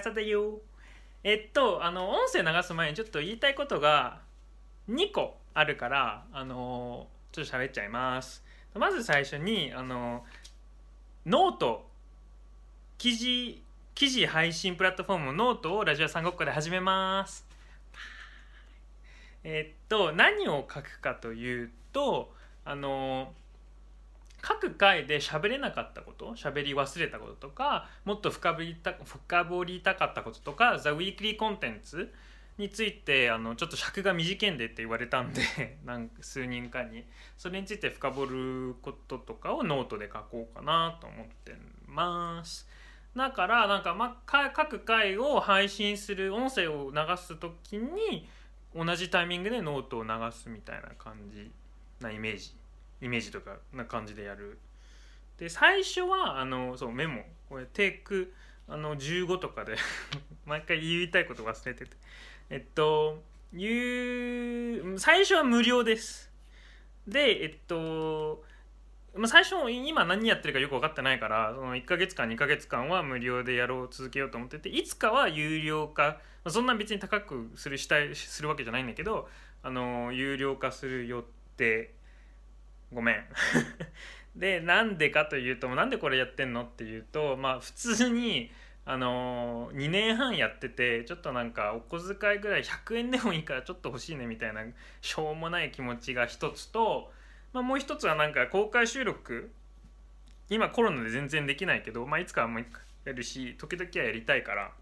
司だよ。えっとあの音声流す前にちょっと言いたいことが2個あるからあのちょっと喋っちゃいます。まず最初にあの note。記事記事配信プラットフォームノートをラジオ三国語で始めます。えっと何を書くかというとあの各回で喋れなかったこと喋り忘れたこととかもっと深掘りた深掘りたかったこととか「ザ・ウィークリーコンテンツについてあのちょっと尺が短いんでって言われたんで なん数人かに。それについて深掘ることとかをノートで書こうかなと思ってます。だからなんか、ま、各回を配信する音声を流す時に同じタイミングでノートを流すみたいな感じなイメージ。イメージとかな感じでやる。で最初はあのそうメモ。これテイクあの15とかで 毎回言いたいこと忘れてて。えっと言う最初は無料です。でえっとまあ、最初今何やってるかよく分かってないからその1ヶ月間2ヶ月間は無料でやろう続けようと思ってていつかは有料化そんな別に高くするしたいするわけじゃないんだけどあの有料化する予定ごめん。でなんでかというとなんでこれやってんのっていうとまあ普通にあのー、2年半やっててちょっとなんかお小遣いぐらい100円でもいいからちょっと欲しいねみたいなしょうもない気持ちが一つと、まあ、もう一つはなんか公開収録今コロナで全然できないけど、まあ、いつかはもうやるし時々はやりたいから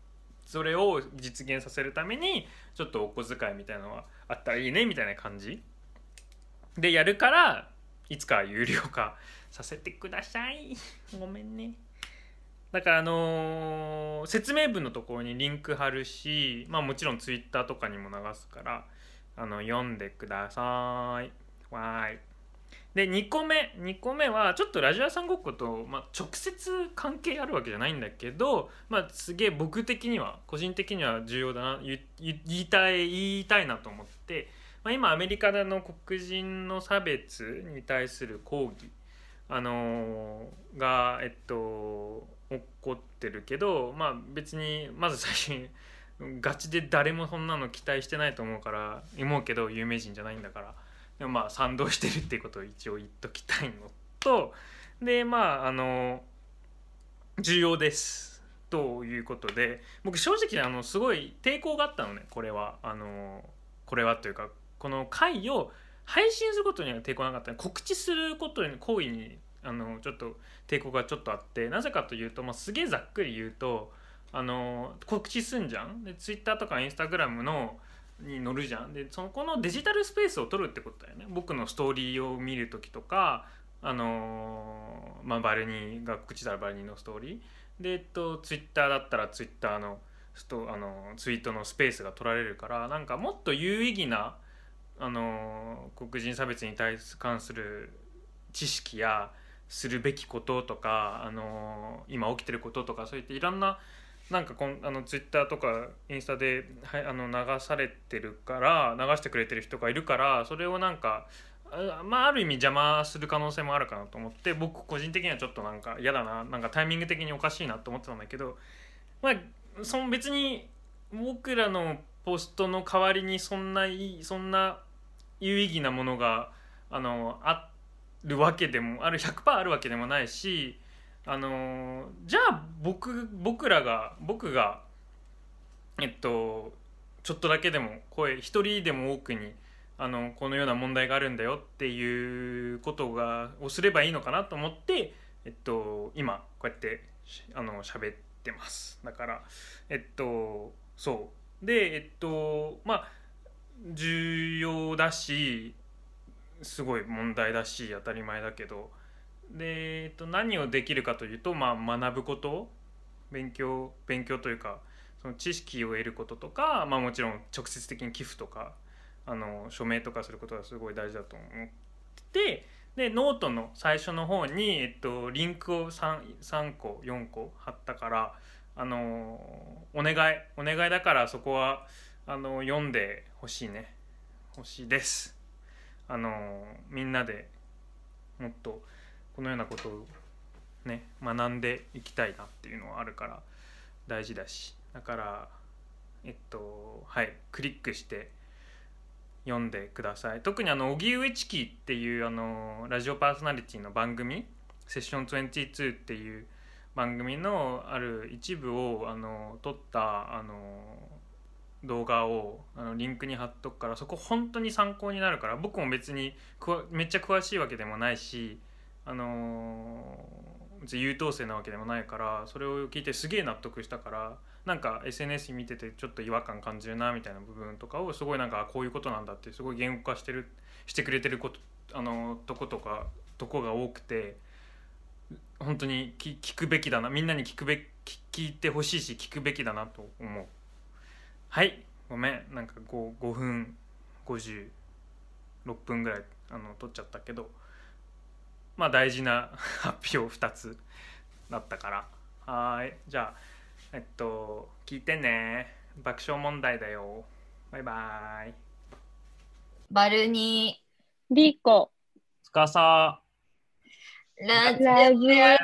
それを実現させるためにちょっとお小遣いみたいなのはあったらいいねみたいな感じ。でやるからいつか有料化させてください。ごめんね。だからあのー、説明文のところにリンク貼るしまあもちろんツイッターとかにも流すからあの読んでください。わーい。で2個目2個目はちょっとラジオ屋さんごっこと、まあ、直接関係あるわけじゃないんだけど、まあ、すげえ僕的には個人的には重要だな言いたい言いたいなと思ってまあ、今アメリカでの黒人の差別に対する抗議、あのー、が、えっと、起こってるけど、まあ、別にまず最初にガチで誰もそんなの期待してないと思うから思うけど有名人じゃないんだから。でもまあ賛同してるっていうことを一応言っときたいのとでまああの重要です。ということで僕正直あのすごい抵抗があったのねこれは。あのこれはというかこの回を配信することには抵抗なかった告知することに行為にあのちょっと抵抗がちょっとあってなぜかというと、まあ、すげえざっくり言うとあの告知すんじゃん。で Twitter とか Instagram のに載るじゃん。でそこのデジタルスペースを取るってことだよね。僕のストーリーを見る時とかあのまあ、バルニーが口だらバルニーのストーリー。で、えっと、Twitter だったら Twitter のあのツイートのスペースが取られるからなんかもっと有意義なあの黒人差別に対関する知識やするべきこととかあの今起きてることとかそういったいろんななんかこんあのツイッターとかインスタで、は、あの流されてるから流してくれてる人がいるからそれをなんかあ,、まあ、ある意味邪魔する可能性もあるかなと思って僕個人的にはちょっとなんか嫌だななんかタイミング的におかしいなと思ってたんだけど、まあ、その別に僕らのポストの代わりにそんないそんな有意義なものがあのあるわけでもある100%あるわけでもないしあのじゃあ僕僕らが僕がえっとちょっとだけでも声一人でも多くにあのこのような問題があるんだよっていうことがをすればいいのかなと思って、えっと、今こうやってあの喋ってます。だからえっとそう。でえっとまあ重要だしすごい問題だし当たり前だけどで、えっと、何をできるかというと、まあ、学ぶこと勉強勉強というかその知識を得ることとか、まあ、もちろん直接的に寄付とかあの署名とかすることがすごい大事だと思ってでノートの最初の方に、えっと、リンクを 3, 3個4個貼ったからあのお願いお願いだからそこは。あの読んでほしいね。欲しいです。あのみんなでもっとこのようなことをね学んでいきたいなっていうのはあるから大事だし。だからえっとはいクリックして読んでください。特にあの荻上チキっていうあのラジオパーソナリティの番組「セッション22」っていう番組のある一部をあの撮ったあの動画をあのリンクに貼っとくからそこ本当に参考になるから僕も別にめっちゃ詳しいわけでもないしあの別に優等生なわけでもないからそれを聞いてすげえ納得したからなんか SNS 見ててちょっと違和感感じるなみたいな部分とかをすごいなんかこういうことなんだってすごい言語化してるしてくれてることあのとことかとこが多くて本当に聞くべきだなみんなに聞くべ聞聞いてほしいし聞くべきだなと思う。はい。ごめん。なんか 5, 5分56分ぐらいあの取っちゃったけどまあ大事な 発表2つだったから。はーい。じゃあえっと聞いてね。爆笑問題だよ。バイバイ。バルニリコ、つかさー、ラジラジオ。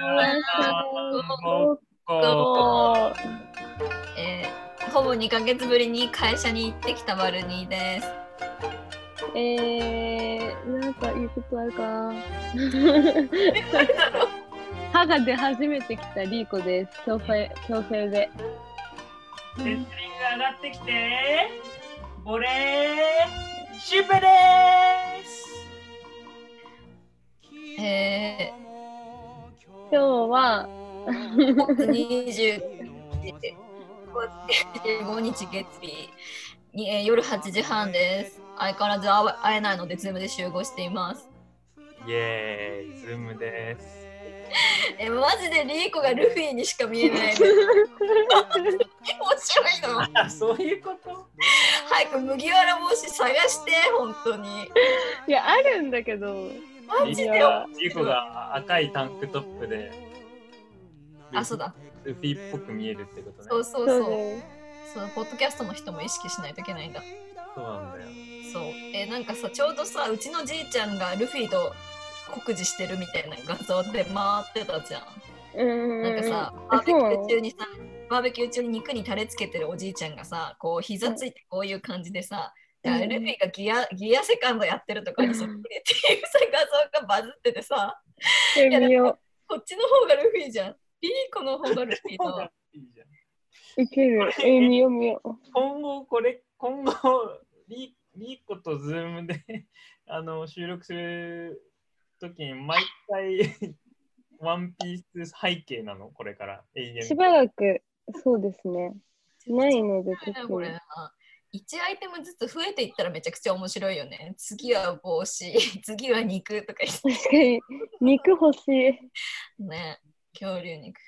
オごっこと、えーほぼ2ヶ月ぶりに会社に行ってきたバルニーです。えー、なんかいいことあるか 歯が出始めてきたリーコです。強制、強制で。レスリング上がってきて、ボレー、シューペです。えー、今日は、二十月5日月日に、えー、夜8時半です。相変わらず会えないので、ズームで集合しています。イェーイ、ズームです。え、マジでリーコがルフィにしか見えない。面白いの？そういうこと？早く麦わら帽子探して、本当に。いや、あるんだけど。マジで？リーコが赤いタンクトップで。あ、そうだ。ルフィっぽく見えるってことねそうそうそうそう。ポッドキャストの人も意識しないといけないんだ。そうなんだよそう。えなんかさ、ちょうどさ、うちのじいちゃんがルフィと酷似してるみたいな画像で回ってたじゃん。ん。なんかさ、バーベキュー中にさ、バーベキュー中に肉にタレつけてるおじいちゃんがさ、こう膝ついてこういう感じでさ、うんルフィがギアギアセカンドやってるとかにそっくりっていうさ画像がバズっててさ、え見よこっちの方がルフィじゃん。リーコの方がルフィだ。いいじゃんう。いける。え見よう見よう。今後これ今後リリーコとズームで あの収録するときに毎回ワンピース背景なの？これから永遠しばらく、そうですね。ないので、こ特に。れな1アイテムずつ増えていったらめちゃくちゃ面白いよね。次は帽子、次は肉とか言っ確かに、肉欲しい。て ね。恐竜肉。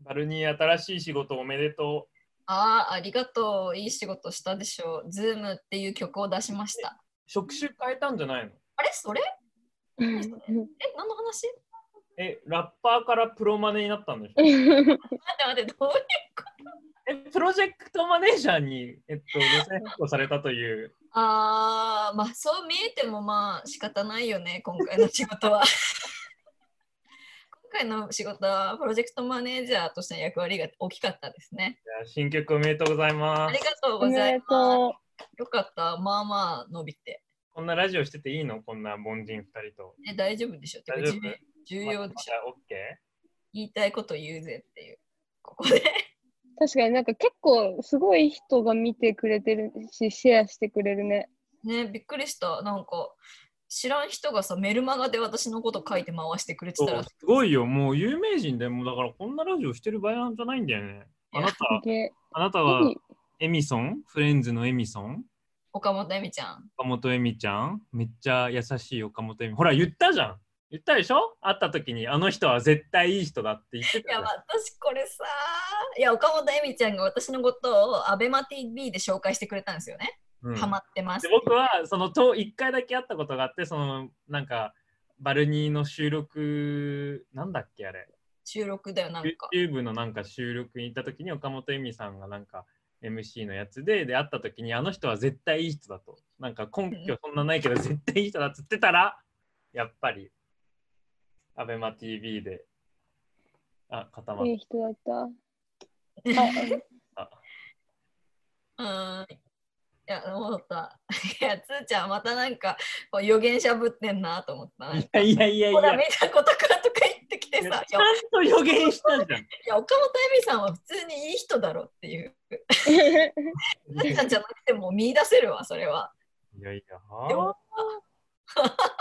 バルニー新しい仕事おめでとああ、ありがとう。いい仕事したでしょう。ズームっていう曲を出しました。う職種変えたんじゃないの？あれ？それ？え、何の話？えラッパーからプロマネになったんでしょ？待って待って、どういうえプロジェクトマネージャーに、えっと、路線変更されたというあー、まあそう見えてもまあ仕方ないよね、今回の仕事は。今回の仕事はプロジェクトマネージャーとしての役割が大きかったですね。新曲おめでとうございありますがとうございます。とよかった。まあまあ伸びて。こんなラジオしてていいの？こんな凡人2人とえ大丈夫でしょ？大丈夫？重重要でしょ、また OK? 言いたいこと言うぜっていう。ここで。う。確かになんか結構すごい人が見てくれてるし、シェアしてくれるね。ねびっくりした。なんか知らん人がさ、メルマガで私のこと書いて回してくれてたら。すごいよ。もう有名人でもうだからこんなラジオしてる場合なんじゃないんだよね。あなた。あなたはいい。エミソン？フレンズのエミソン？岡本恵美ちゃん。岡本エミちゃん？めっちゃ優しい岡本エミほら言ったじゃん。言ったでしょ？会った時にあの人は絶対いい人だって言っていや、たじゃん。私これさ、いや、岡本恵美ちゃんが私のことをアベマ TV で紹介してくれたんですよね。うんハマってますで。僕はそのと1回だけ会ったことがあってそのなんかバルニーの収録なんだっけあれ収録だよ、なんか。YouTube のなんか収録に行った時に岡本恵美さんがなんか MC のやつでで会った時にあの人は絶対いい人だとなんか根拠そんなないけど絶対いい人だっつってたらやっぱり ABEMATV であ固まっいい人だった。あ うん。いや、思った。いや、つーちゃん、またなんか、こう予言者ぶってんなと思った。いやいやいやいやほら、見たことかとか言ってきてさ、ちゃんと予言したじゃん。いや岡本恵美さんは普通にいい人だろっていう。つーちゃんじゃなくても見出せるわ、それは。いやいや。でも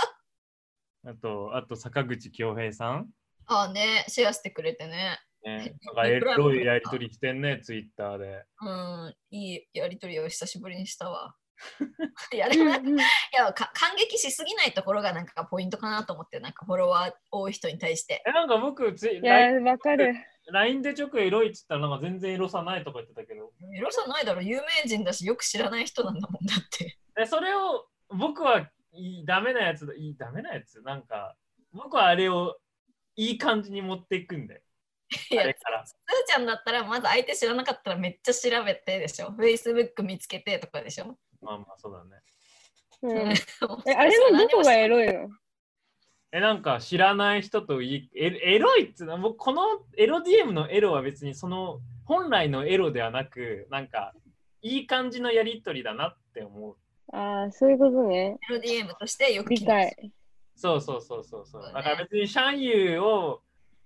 あと、あと坂口恭平さん。ああね、シェアしてくれてね。ね、なんかエロいやりとりしてんね、ツイッターで。うん、いいやりとりを久しぶりにしたわ。いや、でもなんかいやか感激しすぎないところがなんかポイントかなと思って、なんかフォロワー多い人に対して。え、なんか僕ツイ、いや、わかる。LINE で直エロいっつったらなんか全然エロさないとか言ってたけど。エロさないだろ、有名人だし、よく知らない人なんだもんだって。えそれを僕はいいダメなやつだ、いいダメなやつ？なんか、僕はあれをいい感じに持っていくんで。いや、つあれから。ーちゃんだったら、まず相手知らなかったらめっちゃ調べてでしょ。Facebook 見つけてとかでしょ。まあまあそうだね。うん、ええあれのどこがエロいのえ、なんか知らない人といいエエロいっつうのは、僕このエロ DM のエロは別にその本来のエロではなく、なんかいい感じのやりとりだなって思う。ああ、そういうことね。LDM としてよく理解。そうそうそうそうそう。そうねだから別にシャンユーを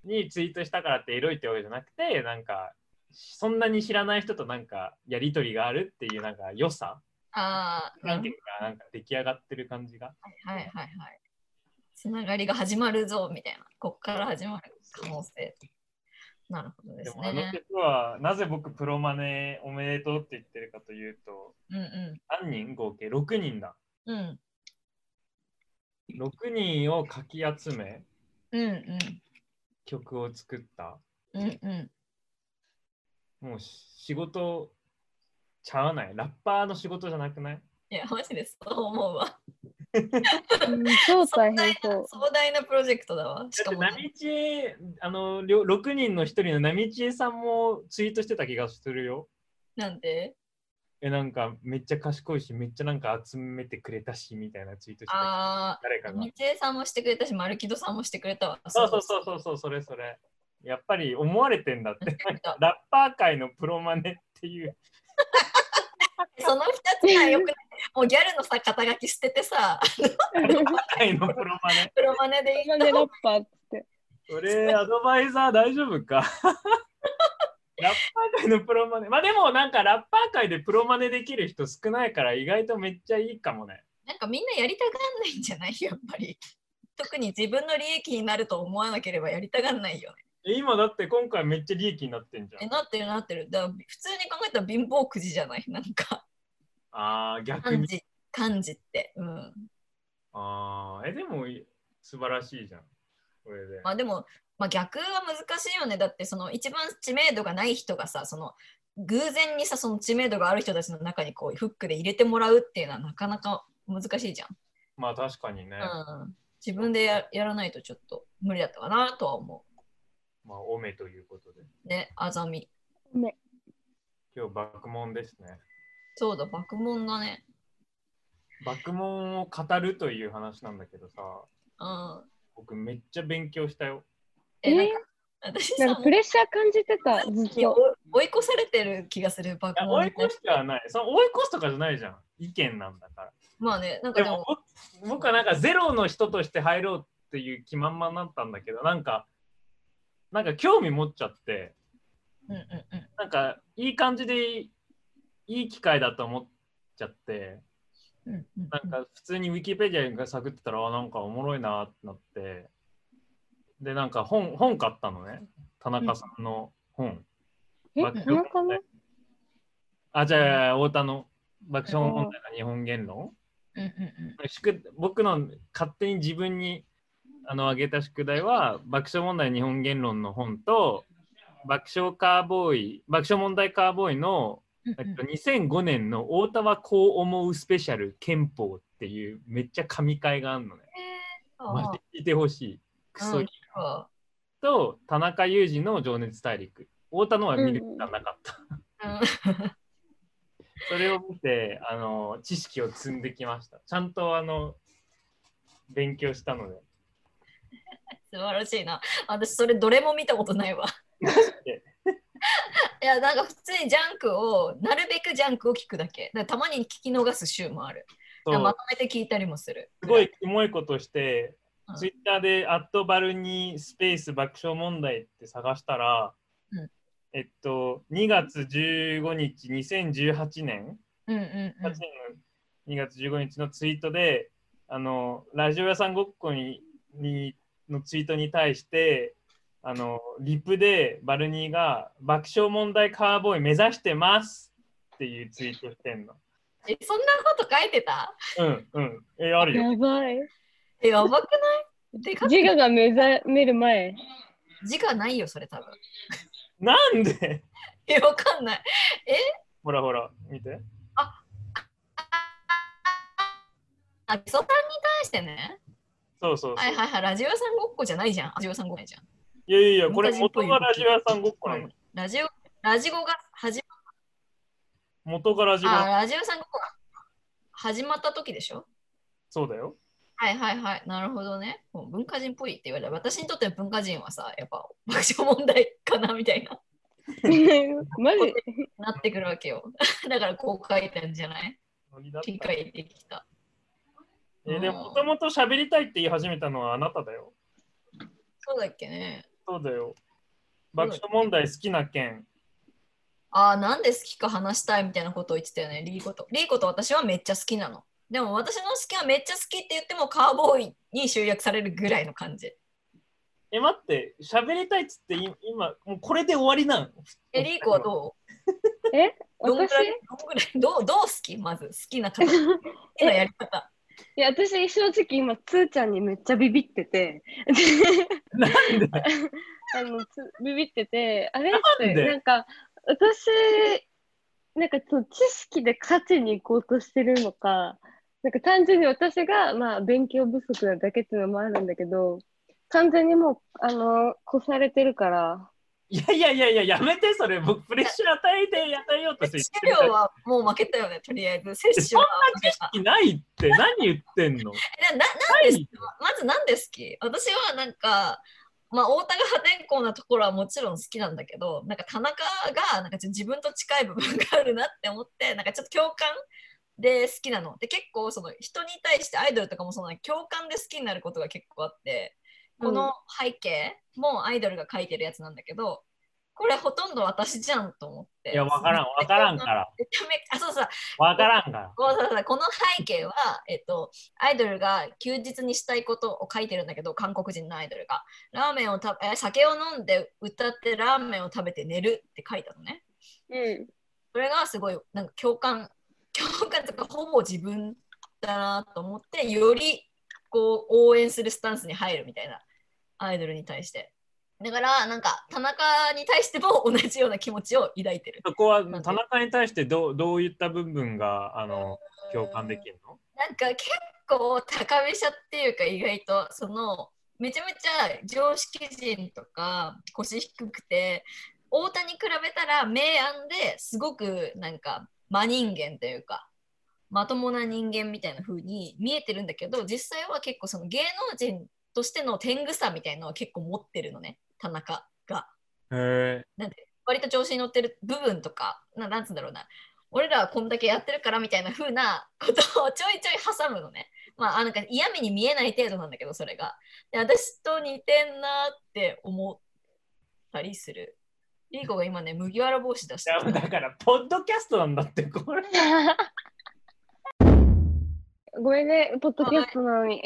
にツイートしたからってエロいってわけじゃなくて、なんかそんなに知らない人となんかやりとりがあるっていうなんか良さ、ああ、関係がなんか出来上がってる感じが。はいはいはい。つながりが始まるぞみたいな。こっから始まる可能性。なるほどでですもあのね。曲はなぜ僕プロマネおめでとうって言ってるかというと、うんう何人合計 ?6 人だ。ん。うん。6人をかき集めうんうん。曲を作った。うんうん。もう仕事ちゃわない？ラッパーの仕事じゃなくない？いや、マジでそう思うわ。うん、超大変そう。壮大なプロジェクトだわ。しかも、ナミチエ、あの、りょ6人の1人のナミチエさんもツイートしてた気がするよ。なんで？え、なんか、めっちゃ賢いし、めっちゃなんか集めてくれたし、みたいなツイートしてた。ああ、誰かが。道枝さんもしてくれたし、マルキドさんもしてくれたわ。そうそうそうそうそう、それそれ。やっぱり思われてんだって。ラッパー界のプロマネっていう。その2つがよくない。もうギャルのさ、肩書き捨ててさ、界のプロマネ。プロマネでいいマネラッパーって。それ、アドバイザー大丈夫か？ラッパー界のプロマネ。まあでもなんかラッパー界でプロマネできる人少ないから意外とめっちゃいいかもね。なんかみんなやりたがんないんじゃない？やっぱり。特に自分の利益になると思わなければやりたがんないよね。え今だって今回めっちゃ利益になってんじゃえ、ん。なってるなってる。だ普通に考えたら貧乏くじじゃない？なんか、ああ、逆に。漢字、って。うん。ああ、え、でもい素晴らしいじゃん。これで。まあでも、まあ、逆は難しいよね。だってその一番知名度がない人がさ、その偶然にさ、その知名度がある人たちの中にこうフックで入れてもらうっていうのはなかなか難しいじゃん。まあ確かにね。うん、自分でややらないとちょっと無理だったかなとは思まあ、おめということで。う。ね、あざみ。ね、今日、爆問ですね。そうだ、爆問だね。爆問を語るという話なんだけどさ、うん。僕めっちゃ勉強したよ。え、えなんか、私さなんかプレッシャー感じてた、ずっと。追い越されてる気がする、爆追い越してはない。その追い越すとかじゃないじゃん。意見なんだから。まあね、なんかでもでも、僕僕はなんかゼロの人として入ろうっていう気満々になったんだけど、なんか、なんか興味持っちゃって、うんうんうん。なんかいい感じでいい機会だと思っちゃって、うんうんうんなんか普通にウィキペディアが探ってたら、あなんかおもろいなってなって、で、なんか本本買ったのね、田中さんの本。え、爆田中の？あ、じゃあ、太田の爆笑問題の日本言論？うん。うんうん宿僕の勝手に自分にあの挙げた宿題は爆笑問題日本言論の本と爆笑カーボーイ爆笑問題カーボーイの、うんえっと、2005年の太田はこう思うスペシャル憲法っていうめっちゃ神回があるのね。あマジで聞いてほしい。クソいい。あと田中裕二の情熱大陸。太田のは見る時間なかった。うんそれを見てあの知識を積んできました。ちゃんとあの勉強したので。素晴らしいな。私、それどれも見たことないわ。いや、なんか普通にジャンクを、なるべくジャンクを聞くだけ。たまに聞き逃す週もある。まとめて聞いたりもする。すごいキモいことしてうん、ツイッターで、アットバルニースペース爆笑問題って探したら、うんえっと、2月15日、2018年、うんうん8年の2月15日のツイートで、あの、ラジオ屋さんごっこににのツイートに対して、あの、リプでバルニーが爆笑問題カーボーイ目指してますっていうツイートしてんの。え、そんなこと書いてた？うん、うん。え、あるよ。やばい。え、やばくない？でか自我が目覚める前。字がないよ、それ多分。なんで？え、わかんない。ほらほら、見て。あ、基礎さんに対してね。そうそうそう。はいはいはい、ラジオ屋さんごっこじゃないじゃん。ラジオ屋さんごっこじゃん。いやいやいや、これ元がラジオ屋さんごっこなの。ラジオ、ラジオが始元がラジオまあ、ラジオ屋さんごっこが始まった時でしょそうだよ。はいはいはい、なるほどね。もう文化人っぽいって言われたら、私にとっての文化人はさ、やっぱ爆笑問題かなみたいな、マジ？なってくるわけよ。だからこう書いたんじゃない？理解できた。えでも、もともと喋りたいって言い始めたのはあなただよ。そうだっけね。そうだよ。爆笑問題好きな件。ああ、なんで好きか話したいみたいなことを言ってたよね、リーコと。リーコと私はめっちゃ好きなの。でも私の好きはめっちゃ好きって言ってもカーボーイに集約されるぐらいの感じ。え、待って、喋りたいっつってい今、もうこれで終わりなん？え、リーコはど えう？どんぐ私？らいどんぐらい？どう？どう好き？まず好きな方。好きなやり方。いや、私正直今、つーちゃんにめっちゃビビってて、なんで？あのつビビってて、あれ？っなんで？て、なんか、私、なんかそう知識で勝ちに行こうとしてるのか、なんか単純に私が、まあ、勉強不足なだけっていうのもあるんだけど、完全にもう、あの、越されてるから、いやいやいやいや、やめて、それ。僕、プレッシャー与えて与えようとして摂取量はもう負けたよね、とりあえず。摂取は負けた。いないって、何言ってんの？えなななんでまずなんで好き？私はなんか、まあ、太田が破天荒なところはもちろん好きなんだけど、なんか田中がなんかちょっと自分と近い部分があるなって思って、なんかちょっと共感で好きなの。で、結構その人に対してアイドルとかもその共感で好きになることが結構あって、この背景もアイドルが書いてるやつなんだけど、これほとんど私じゃんと思って。いや、わからん、わからんから。あ、そうそう、わからんから。こうそうそうこの背景は、えっと、アイドルが休日にしたいことを書いてるんだけど、韓国人のアイドルが。ラーメンをたえ酒を飲んで歌ってラーメンを食べて寝るって書いたのね。うん。それがすごいなんか共感、共感とかほぼ自分だなと思って、よりこう応援するスタンスに入るみたいな、アイドルに対して。だから、なんか田中に対しても同じような気持ちを抱いてる。そこは田中に対してどうどういった部分があの共感できるの？なんか結構高飛車っていうか意外とそのめちゃめちゃ常識人とか腰低くて太田に比べたら明暗ですごくなんか真人間というかまともな人間みたいな風に見えてるんだけど実際は結構その芸能人としての天狗さみたいなのは結構持ってるのね田中が。へえ。割と調子に乗ってる部分とかななんつうんだろうな俺らはこんだけやってるからみたいな風なことをちょいちょい挟むのね。まあ、あなんか嫌味に見えない程度なんだけど、それが。で私と似てんなって思ったりする。リーコが今ね、麦わら帽子出して。だから、ポッドキャストなんだって、これ。ごめんね、ポッドキャストなのに。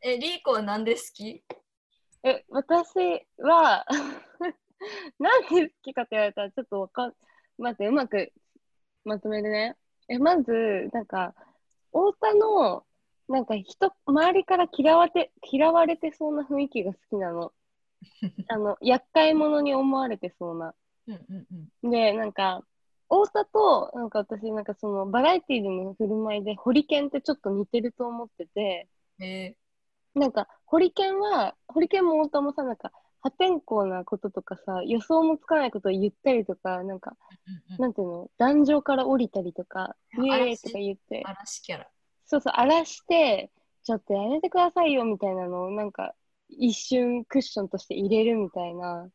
え、リーコはなんで好き？え、私は、なんで好きかって言われたらちょっとわかん、待って、うまくまとめるね。え、まず、なんか、太田の、なんか人、周りから嫌われて、嫌われてそうな雰囲気が好きなの。あの、厄介者に思われてそうな。うんうんうん。で、なんか、太田と、なんか私、なんかその、バラエティでの振る舞いで、ホリケンってちょっと似てると思ってて、えなんか、ホリケンは、ホリケンも太田もさ、なんか、破天荒なこととかさ、予想もつかないことを言ったりとか、なんか、ーうんうんなんていうの、壇上から降りたりとか、イエーイ嵐とか言って、嵐キャラ。そうそう、荒らして、ちょっとやめてくださいよみたいなのを、なんか、一瞬クッションとして入れるみたいな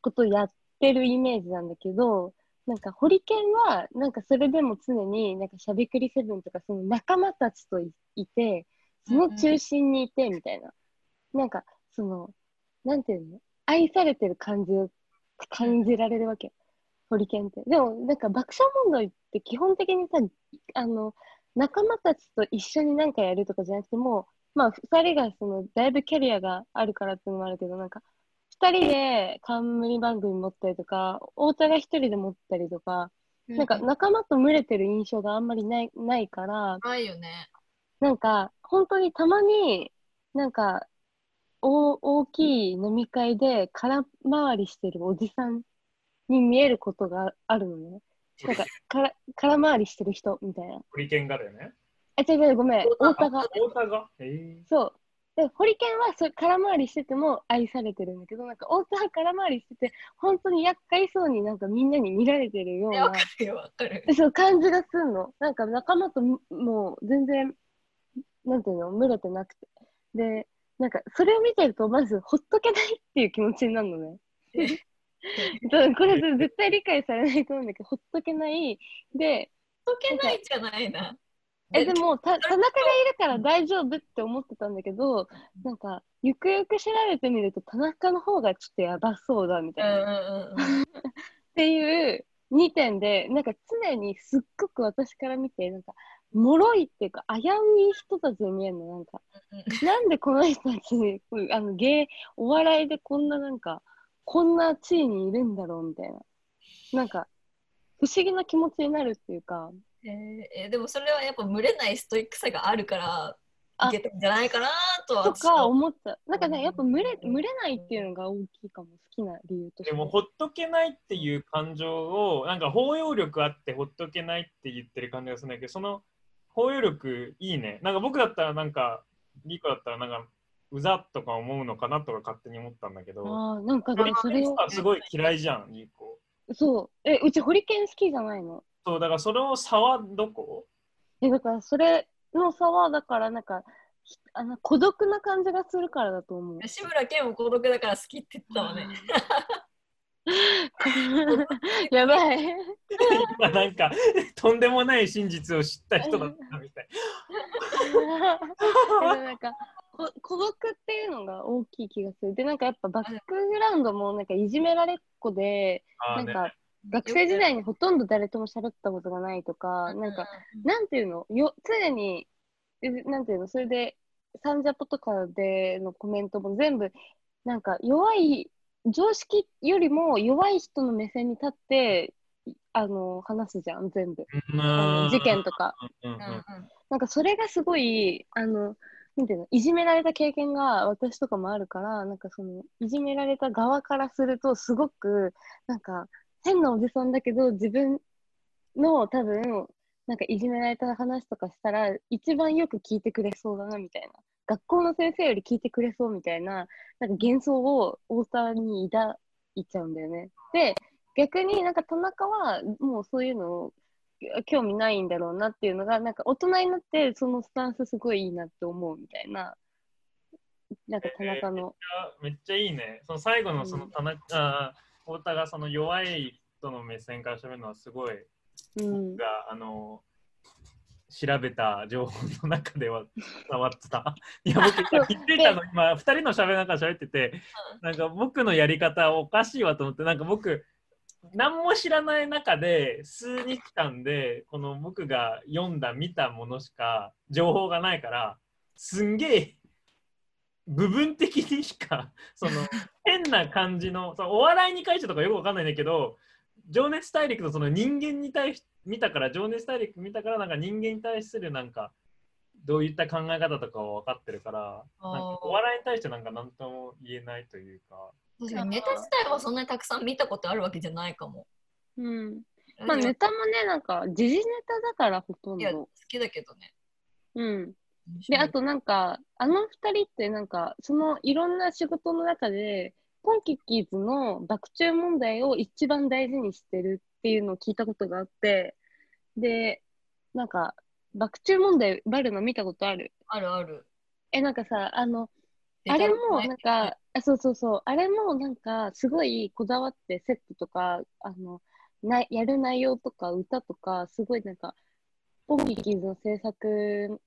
ことをやってるイメージなんだけど、なんかホリケンは、なんかそれでも常になんかしゃべくりセブンとかその仲間たちといて、その中心にいてみたいな。なんかその、なんていうの？愛されてる感じを感じられるわけ。ホリケンって。でもなんか爆笑問題って基本的にさ、あの、仲間たちと一緒に何かやるとかじゃなくても、まあ、二人がその、だいぶキャリアがあるからっていうのもあるけど、なんか、二人で冠番組持ったりとか、太田が一人で持ったりとか、なんか仲間と群れてる印象があんまりないないから、ないよね。なんか本当にたまになんか大大きい飲み会で空回りしてるおじさんに見えることがあるのね。なんか から空回りしてる人みたいな。ホリケンがだよね。あ、違う違う、ごめん。太田が？太田が。えそう。で、ホリケンはそ空回りしてても愛されてるんだけど、なんか太田は空回りしてて、本当に厄介そうになんかみんなに見られてるようえわなかるよ、わかる。そう感じがすんの。なんか仲間とももう全然、なんていうの、群れてなくて。で、なんかそれを見てると、まずほっとけないっていう気持ちになるのね。これ絶対理解されないと思うんだけど、ほっとけない。で、解けないじゃないな。え、でも、た田中がいるから大丈夫って思ってたんだけど、なんか、ゆくゆく調べてみると、田中の方がちょっとやばそうだみたいな。っていう2点で、なんか常にすっごく私から見て、なんか、脆いっていうか、危うい人たちに見えるの、なんか。なんでこの人たちあの、芸、お笑いでこんななんか、こんな地位にいるんだろうみたいな。なんか、不思議な気持ちになるっていうか、えーえーでもそれはやっぱ群れないストイックさがあるからあいけたんじゃないかなとはとか思っちゃう。なんかね、うんやっぱ群れ、群れないっていうのが大きいかも、好きな理由として。でも、ほっとけないっていう感情を、なんか包容力あってほっとけないって言ってる感じがするんだけど、その包容力いいね。なんか僕だったら、なんか、リコだったら、なんか、うざっとか思うのかなとか勝手に思ったんだけど、ああ、なんかでもそれを、すごい嫌いじゃん、リコ。そう。え、うちホリケン好きじゃないの？そう、だからそれを差はどこ？え、だからそれの差は、だからなんか、ひあの孤独な感じがするからだと思う。志村けんも孤独だから好きって言ったわね。やばい。今なんか、とんでもない真実を知った人だったみたい。でもなんかこ孤独っていうのが大きい気がする。で、なんかやっぱバックグラウンドもなんかいじめられっ子で、ねなんか学生時代にほとんど誰とも喋ったことがないとか、なんか、なんていうの？よ常に、えなんていうの？それで、サンジャポとかでのコメントも全部、なんか弱い、常識よりも弱い人の目線に立って、あの、話すじゃん、全部。あの事件とか。なんかそれがすごい、あの、なんていうの、いじめられた経験が私とかもあるから、なんかその、いじめられた側からすると、すごく、なんか、変なおじさんだけど、自分の多分、なんかいじめられた話とかしたら、一番よく聞いてくれそうだな、みたいな。学校の先生より聞いてくれそうみたいな、なんか幻想を太田に抱いちゃうんだよね。で、逆になんか田中は、もうそういうのを、興味ないんだろうなっていうのが、なんか大人になってそのスタンスすごいいいなって思うみたいな、なんか田中の、めっちゃいいね。その最後のそのうん田中、あー太田がその弱い人の目線から喋るのはすごい、うん、が、あの、調べた情報の中では伝わってた。いや、僕、気づいたの、今、2人の喋りながら喋ってて、なんか僕のやり方おかしいわと思って、なんか僕、何も知らない中で、数日間で、この僕が読んだ、見たものしか情報がないから、すんげえ、部分的にしか、その、変な感じの、そのお笑いに関してとかよくわかんないんだけど、情熱大陸のその人間に対し見たから情熱大陸見たからなんか人間に対するなんかどういった考え方とかを分かってるからお笑いに対してなんか何とも言えないというか確かにネタ自体はそんなにたくさん見たことあるわけじゃないかも。うん。まあネタもね、なんか時事ネタだからほとんいや、好ど。きだけどね。うん。で、あとなんか、あの二人ってなんか、そのいろんな仕事の中で、ポンキッキーズの爆注問題を一番大事にしてるっていうのを聞いたことがあって、で、なんか、爆注問題バルの見たことある？あるある。え、なんかさ、あの、あれもなんか、あそうそうそう。あれもなんか、すごいこだわってセットとか、あの、なやる内容とか歌とか、すごいなんか、ポンキーキーズの制作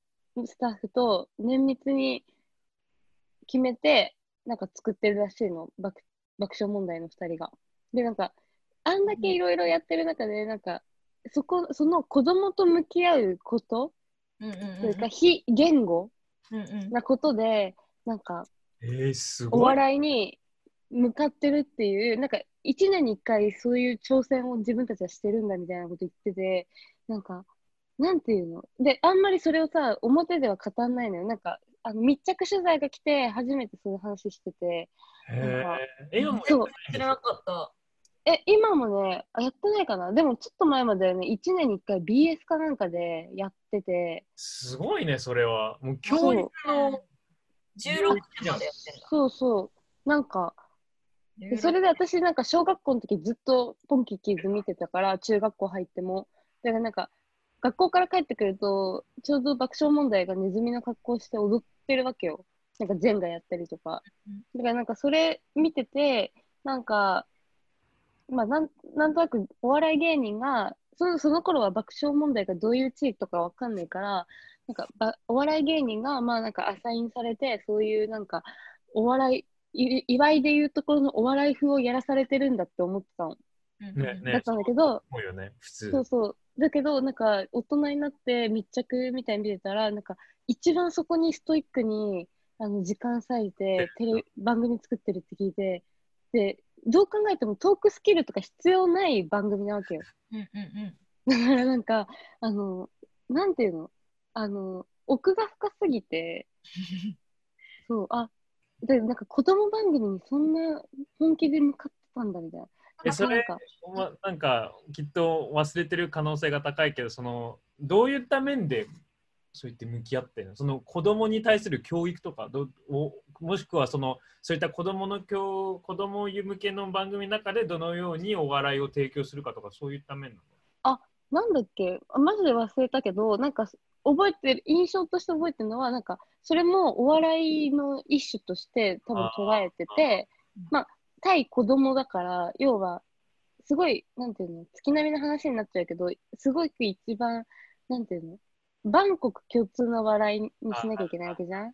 スタッフと綿密に決めて、なんか作ってるらしいの。爆爆笑問題の二人が。で、なんか、あんだけいろいろやってる中で、なんか、そこ、その子供と向き合うこと、うんうんうんというか、非言語うんうんなことで、なんか、えー、すおごい。笑いに向かってるっていう、なんか一年に一回そういう挑戦を自分たちはしてるんだみたいなこと言ってて、なんか、なんていうの？で、あんまりそれをさ、表では語んないのよ。なんか、あの密着取材が来て、初めてそういう話してて、へー今もそう知らなかった？え、今もね、あやってないかなでもちょっと前までね、1年に1回 BS かなんかでやってて、すごいね、それは。もう教育の。16時までやってんだ。そうそう、なんか、でそれで私なんか小学校の時ずっとポンキッキーズ見てたから中学校入ってもだからなんか学校から帰ってくるとちょうど爆笑問題がネズミの格好して踊ってるわけよなんかジェンガやったりとかうんだからなんかそれ見ててなんかまあなんなんとなくお笑い芸人がそのその頃は爆笑問題がどういう地位とかわかんないからなんかばお笑い芸人がまあなんかアサインされてそういうなんかお笑いい祝いでいうところのお笑い風をやらされてるんだって思ってたの。うんねねだったんだけど、思うよね、普通。そうそう。だけど、なんか、大人になって密着みたいに見てたら、なんか、一番そこにストイックに、あの、時間割いて、テレ番組作ってるって聞いて、で、どう考えてもトークスキルとか必要ない番組なわけよ。うんうんうんだからなんか、あの、なんていうの？あの、奥が深すぎて、そう、あ、で、なんか子供番組にそんな本気で向かってたんだみたいな。えそれなんか、まなんかきっと忘れてる可能性が高いけどそのどういった面でそう言って向き合ってるの？その子供に対する教育とかどおもしくはそのそういった子供の教子供向けの番組の中でどのようにお笑いを提供するかとかそういった面なの？なんだっけ？あマジで忘れたけど、なんか覚えてる、印象として覚えてるのは、なんか、それもお笑いの一種として多分捉えててまあ、対子供だから、要は、すごい、なんていうの、月並みの話になっちゃうけど、すごく一番、なんていうの、万国共通の笑いにしなきゃいけないわけじゃん？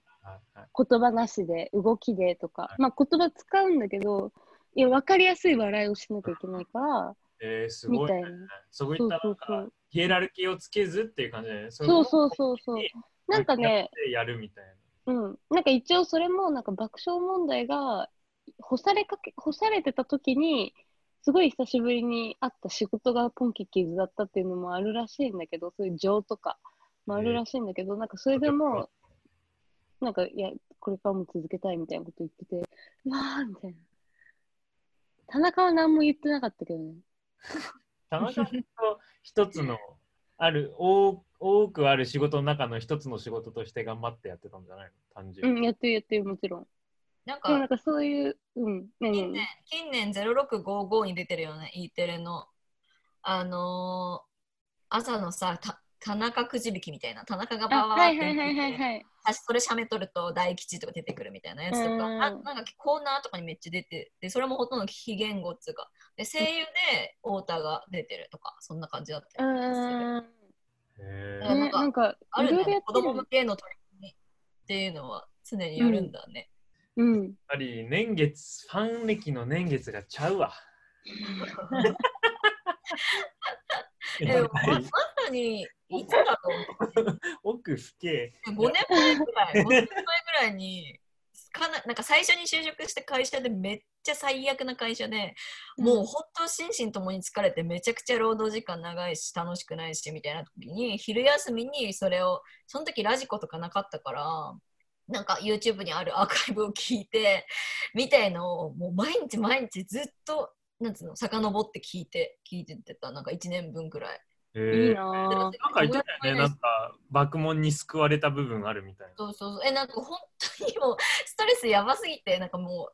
言葉なしで、動きでとかは。いまあ、言葉使うんだけど、いや、わかりやすい笑いをしなきゃいけないから、えー、すごい、ねみたいな。、そういそうったそうそう。ヒエラルキーをつけずっていう感じだよねそうそうそうそう。なんかね、やるみたいうん。なんか一応それも、なんか爆笑問題が干されかけ、干されてた時に、すごい久しぶりに会った仕事がポンキッキーズだったっていうのもあるらしいんだけど、そういう情とかもあるらしいんだけど、なんかそれでも、なんか、いや、これからも続けたいみたいなこと言ってて、うわーみたいな。田中は何も言ってなかったけどね。な。田中と一つのある 多多くある仕事の中の一つの仕事として頑張ってやってたんじゃないの？単純に。うん、やってるやってる、もちろん。なんでもなんかかそういう、うん、近年近年0655に出てるよね E テレの。あのー朝のさた田中くじ引きみたいな。田中がバーあ、バーってはいはいはいはいはい。あそれ写メ撮ると大吉とか出てくるみたいなやつとか、うんあなんかコーナーとかにめっちゃ出てでそれもほとんど非言語っつうかで声優で太田が出てるとかそんな感じだったうよねーん。へー。ね、なんかなんか、あるね。子供向けの取り組みっていうのは常にやるんだね、うん。やっぱり年月、ファン歴の年月がちゃうわ。えままさにいつだろう？奥深け。5年前ぐらい、5年前ぐらいに、かななんか最初に就職した会社でめっちゃ最悪な会社で、もう本当心身ともに疲れてめちゃくちゃ労働時間長いし楽しくないしみたいな時に昼休みにそれをその時ラジコとかなかったからなんか YouTube にある アーカイブを聞いてみたいのをもう毎日毎日ずっとなんつうの遡って聞いて聞いててたなんか1年分くらい。いいへーなぁ。なんか言ってたよね、なんか、爆問に救われた部分あるみたいな。そうそうそう。え、なんか本当にもう、ストレスやばすぎて、なんかも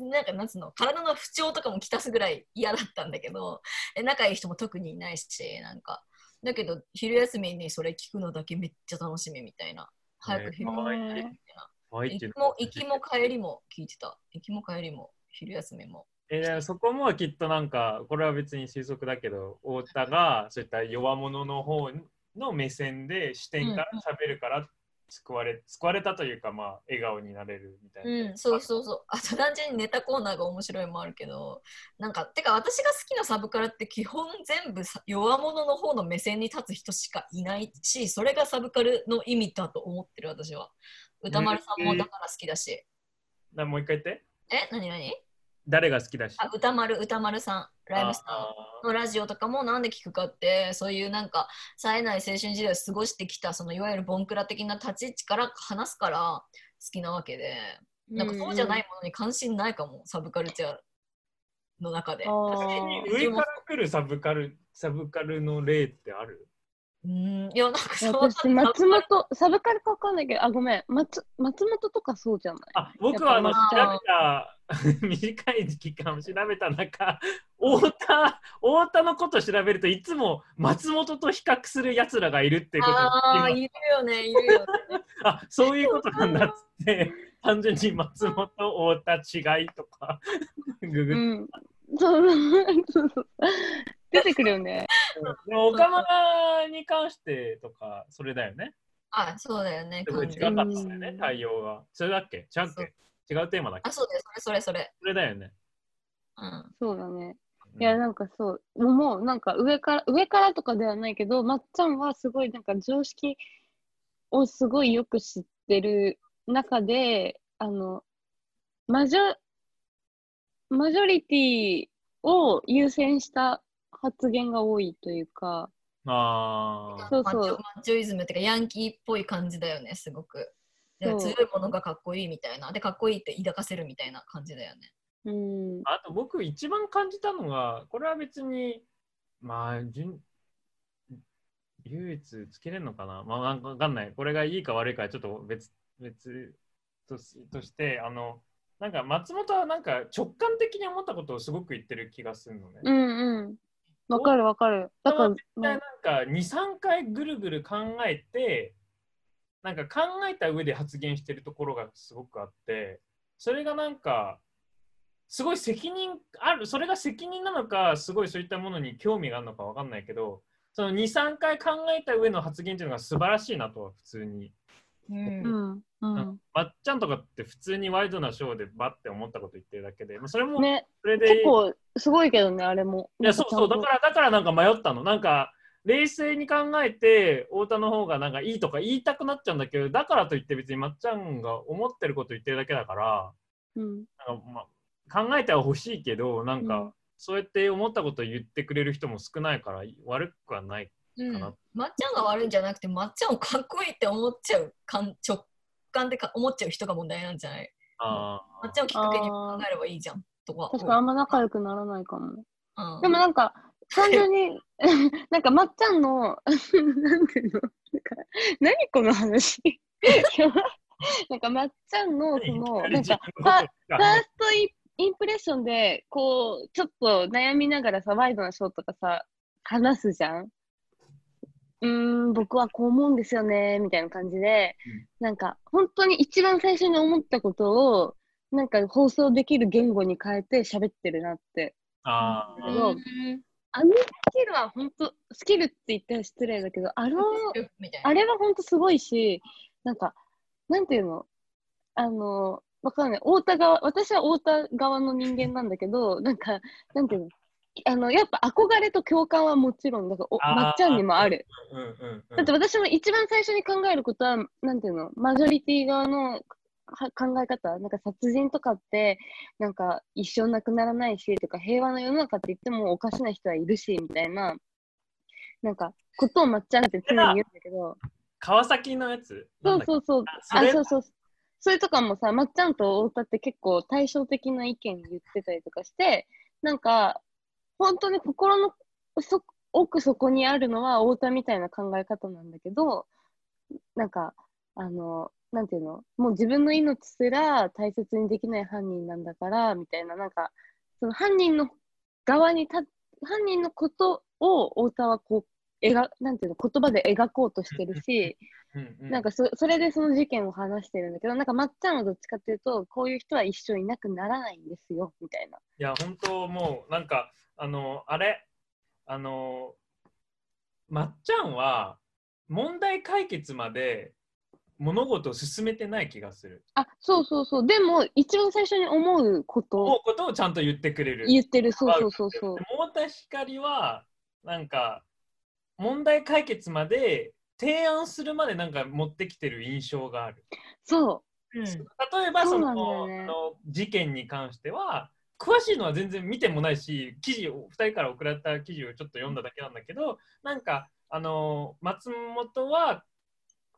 う、なんかなんつうの、体の不調とかもきたすぐらい嫌だったんだけど、え仲いい人も特にいないし、なんか、だけど、昼休みにそれ聞くのだけめっちゃ楽しみみたいな。早く昼休みねみたいな。フ行きも行きも帰りも聞いてた。行きも帰りも、昼休みも。えーそこもきっとなんかこれは別に推測だけど太田がそういった弱者の方の目線で視点から喋るから救われ救われたというかまあ笑顔になれるみたいな。うん、そうそうそう。あと単純にネタコーナーが面白いもあるけど、なんか、てか私が好きなサブカルって基本全部さ弱者の方の目線に立つ人しかいないし、それがサブカルの意味だと思ってる私は。歌丸さんもだから好きだし。なもう一回言ってえ、なになに誰が好きだし。あ、歌丸、歌丸さん、ライブスタあー。のラジオとかもなんで聞くかって、そういうなんか、冴えない青春時代を過ごしてきた、そのいわゆるボンクラ的な立ち位置から話すから好きなわけで、なんかそうじゃないものに関心ないかも、サブカルチャーの中で。上から来るサブカルサブカルの例ってある？うん、いや、なんかそう私、松本、サブカルかわかんないけど、あ、ごめん、松松本とかそうじゃない？あ僕はあのや調べた 短い時間を調べた中太田太田のこと調べるといつも松本と比較するやつらがいるっていうことああ、にいるよね、いるよね。あそういうことなんだっつって単純に松本太田違いとかググっうん。そうそうそう。出てくるよね。でも岡村に関してとかそれだよね。あ、そうだよね、すごい違かったんだよね対応がそれだっけ？違うっけ？違うテーマだっけ？あ、そうだよ、それそれそれ。それだよね。うん。そうだね。うん。いや、なんかそう、もうなんか上から、上からとかではないけど、まっちゃんはすごいなんか常識をすごいよく知ってる中で、あの、マジョ、マジョリティを優先した発言が多いというか、あー。そうそう。マッチョイズムっていうかヤンキーっぽい感じだよねすごく。強いものがかっこいいみたいな。でかっこいいって抱かせるみたいな感じだよね。うん、あと僕一番感じたのが、これは別に、まあ、順唯一つけれるのかな。まあ、なんかわかんない。これがいいか悪いかはちょっと別別としとして、あの、なんか松本はなんか直感的に思ったことをすごく言ってる気がするのね。うんうん。わかるわかる。だから、絶対なんねか2、3回ぐるぐる考えて、なんか考えた上で発言してるところがすごくあって、それがなんか、すごい責任ある、それが責任なのか、すごいそういったものに興味があるのかわかんないけど、その2、3回考えた上の発言っていうのが素晴らしいなとは普通に。うんまっちゃんとかって普通にワイドなショーでバッて思ったこと言ってるだけで、まあそれもね、それで、結構すごいけどね、あれも。いや、そうそう、だから、だからなんか迷ったの。なんか、冷静に考えて、太田の方がなんかいいとか言いたくなっちゃうんだけど、だからといって別にまっちゃんが思ってること言ってるだけだから、うん、なんかまあ、考えては欲しいけど、なんか、うん。そうやって思ったことを言ってくれる人も少ないから、悪くはない。うん。かなまっちゃんが悪いんじゃなくてまっちゃんをかっこいいって思っちゃう感直感でか思っちゃう人が問題なんじゃない？あまっちゃんをきっかけに考えればいいじゃんとか。確かにあんま仲良くならないかも。うん。でもなんか、単純に、なんかまっちゃんの、なんていうの？なんか何この話？なんかまっちゃんの、その、なんか、ファファーストイインプレッションで、こう、ちょっと悩みながらさ、ワイドなショーとかさ、話すじゃん？うーん、僕はこう思うんですよね、みたいな感じで、なんか、本当に一番最初に思ったことを、なんか放送できる言語に変えて喋ってるなって。あー。けどあのスキルは本当、スキルって言ったら失礼だけど、あの、みたいなあれは本当すごいし、なんか、なんていうの？あの、わかんない。太田側、私は太田側の人間なんだけど、なんか、なんていうの？あの、やっぱ憧れと共感はもちろん、だからおまっちゃんにもある。うんうんうんだって私も一番最初に考えることは、なんていうのマジョリティ側のは考え方なんか殺人とかって、なんか一生なくならないし、とか平和な世の中って言ってもおかしな人はいるし、みたいな、なんか、ことをまっちゃんって常に言うんだけど、川崎のやつ？そうそうそう。あ、そうそう。それとかもさ、まっちゃんと太田って結構対照的な意見言ってたりとかして、なんか、本当に心のそ奥底にあるのは太田みたいな考え方なんだけど、なんか、あの、なんていうの？もう自分の命すら大切にできない犯人なんだから、みたいな、なんか、その犯人の側に犯人のことを太田はこう描なんていうの？言葉で描こうとしてるし、うんうん。なんかそそれでその事件を話してるんだけどなんかまっちゃんはどっちかっていうとこういう人は一生いなくならないんですよみたいな。いや、本当もう、なんか、あの、あれ、あの、まっちゃんは、問題解決まで物事を進めてない気がする。あそうそうそうでも一番最初に思うことを思うことをちゃんと言ってくれる。言ってるそうそうそうそうでも太田光は、なんか、問題解決まで提案するまでなんか持ってきてる印象がある。そうん例えばその,、ねあの事件に関しては詳しいのは全然見てもないし記事を2人から送られた記事をちょっと読んだだけなんだけどなんかあの松本は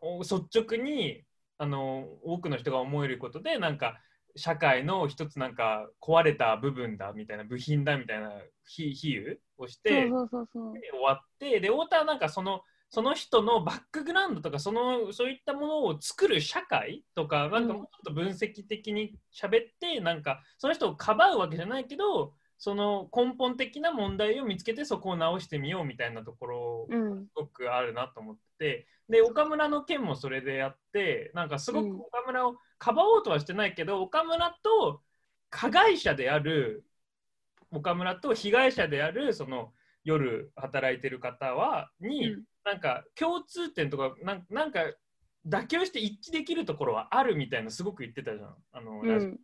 お率直にあの多くの人が思えることでなんか社会の一つなんか壊れた部分だみたいな部品だみたいな比比喩をしうてそうそうそうそう。終わってで太田はなんかそのその人のバックグラウンドとかそのそういったものを作る社会とかなんかもうちょっと分析的に喋って、なんかその人をかばうわけじゃないけどその根本的な問題を見つけてそこを直してみようみたいなところうん。すごくあるなと思ってで岡村の件もそれでやってなんかすごくうん。岡村をかばおうとはしてないけど、岡村と加害者である岡村と被害者であるその夜働いてる方はに、うんなんか共通点とかなんなんか妥協して一致できるところはあるみたいなすごく言ってたじゃん。あの、うん。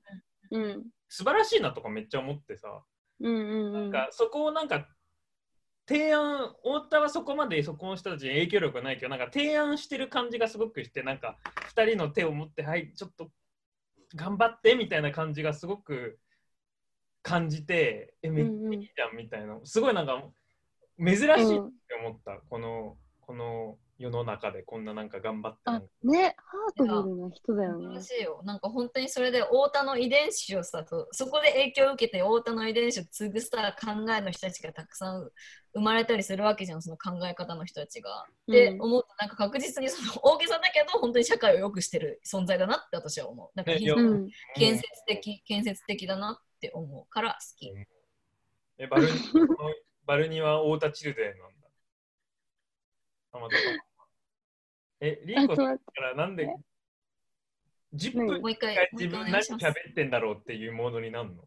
うん。素晴らしいなとかめっちゃ思ってさ、うんうんうん。なんかそこをなんか提案太田はそこまでそこの人たちに影響力はないけどなんか提案してる感じがすごくしてなんか2人の手を持ってはいちょっと頑張ってみたいな感じがすごく感じてえめっちゃいいじゃんみたいな。すごいなんか珍しいって思った、このこの世の中でこんななんか頑張ってねハートフルな人だよね。しいよ。なんか本当にそれで太田の遺伝子をさ、そそこで影響を受けて太田の遺伝子を継ぐさ考えの人たちがたくさん生まれたりするわけじゃん、その考え方の人たちが。で、うん思うとなんか確実にその大げさだけど本当に社会を良くしてる存在だなって私は思う。なんか非常にうん建設的、建設的だなって思うから好き。えバル ニバルニは太田チルデンなんだ。たまたま。え、リンコさんからなんで10何分もう一回、自分何。喋ってんだろうっていうモードになるの？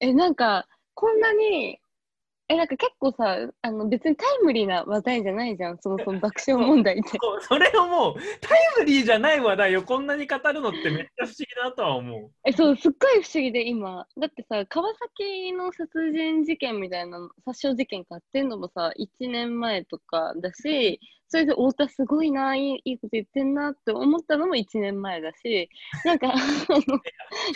えなんかこんなにえなんか結構さあの別にタイムリーな話題じゃないじゃんそもそも爆笑問題って。そうそれをもうタイムリーじゃない話題をこんなに語るのってめっちゃ不思議だとは思う。えそうすっごい不思議で今だってさ川崎の殺人事件みたいなの殺傷事件かっていうのもさ1年前とかだしそれで太田すごいないいいいこと言ってんなって思ったのも1年前だしなんか あの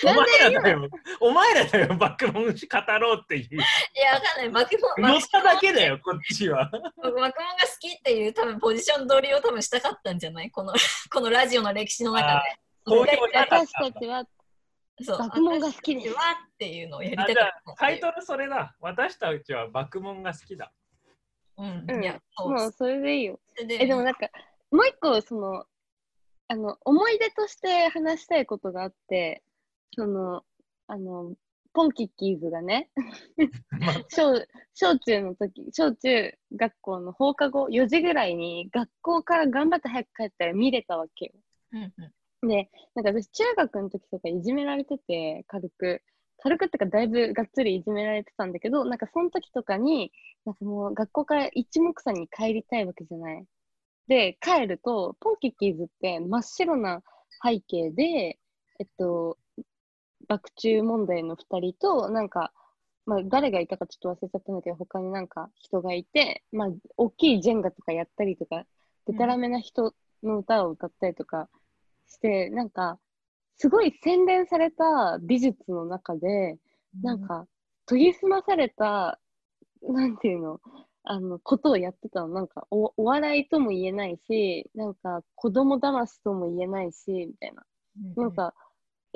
お前らだよ。お前らだよ、バックン語ろうっていう。いや、わかんない。爆問乗っただけだよ、こっちは。爆問が好きっていう多分ポジション取りを多分したかったんじゃない？この このラジオの歴史の中で。私たちはそう爆問が好きですはっていうのをやりたかった。タイトルそれだ。私たちは爆問が好きだ。うん、うん。いや、もうそれでいいよ。えでもなんかもう一個そのあの思い出として話したいことがあってそのあのポンキッキーズがね 小小中の時小中学校の放課後4時ぐらいに学校から頑張って早く帰ったら見れたわけよ。うんうん。でなんか私中学の時とかいじめられてて軽く軽くってかだいぶがっつりいじめられてたんだけどなんかその時とかになんかもう学校から一目散に帰りたいわけじゃない。で帰るとポンキッキーズって真っ白な背景でえっと爆中問題の2人となんか、まあ、誰がいたかちょっと忘れちゃったんだけど他になんか人がいて、まあ、大きいジェンガとかやったりとかでたらめな人の歌を歌ったりとかして、なんかすごい洗練された美術の中でなんか研ぎ澄まされたなんていうのあのことをやってたの。なんかおお笑いとも言えないしなんか子供騙しとも言えないしみたいな。うんなんか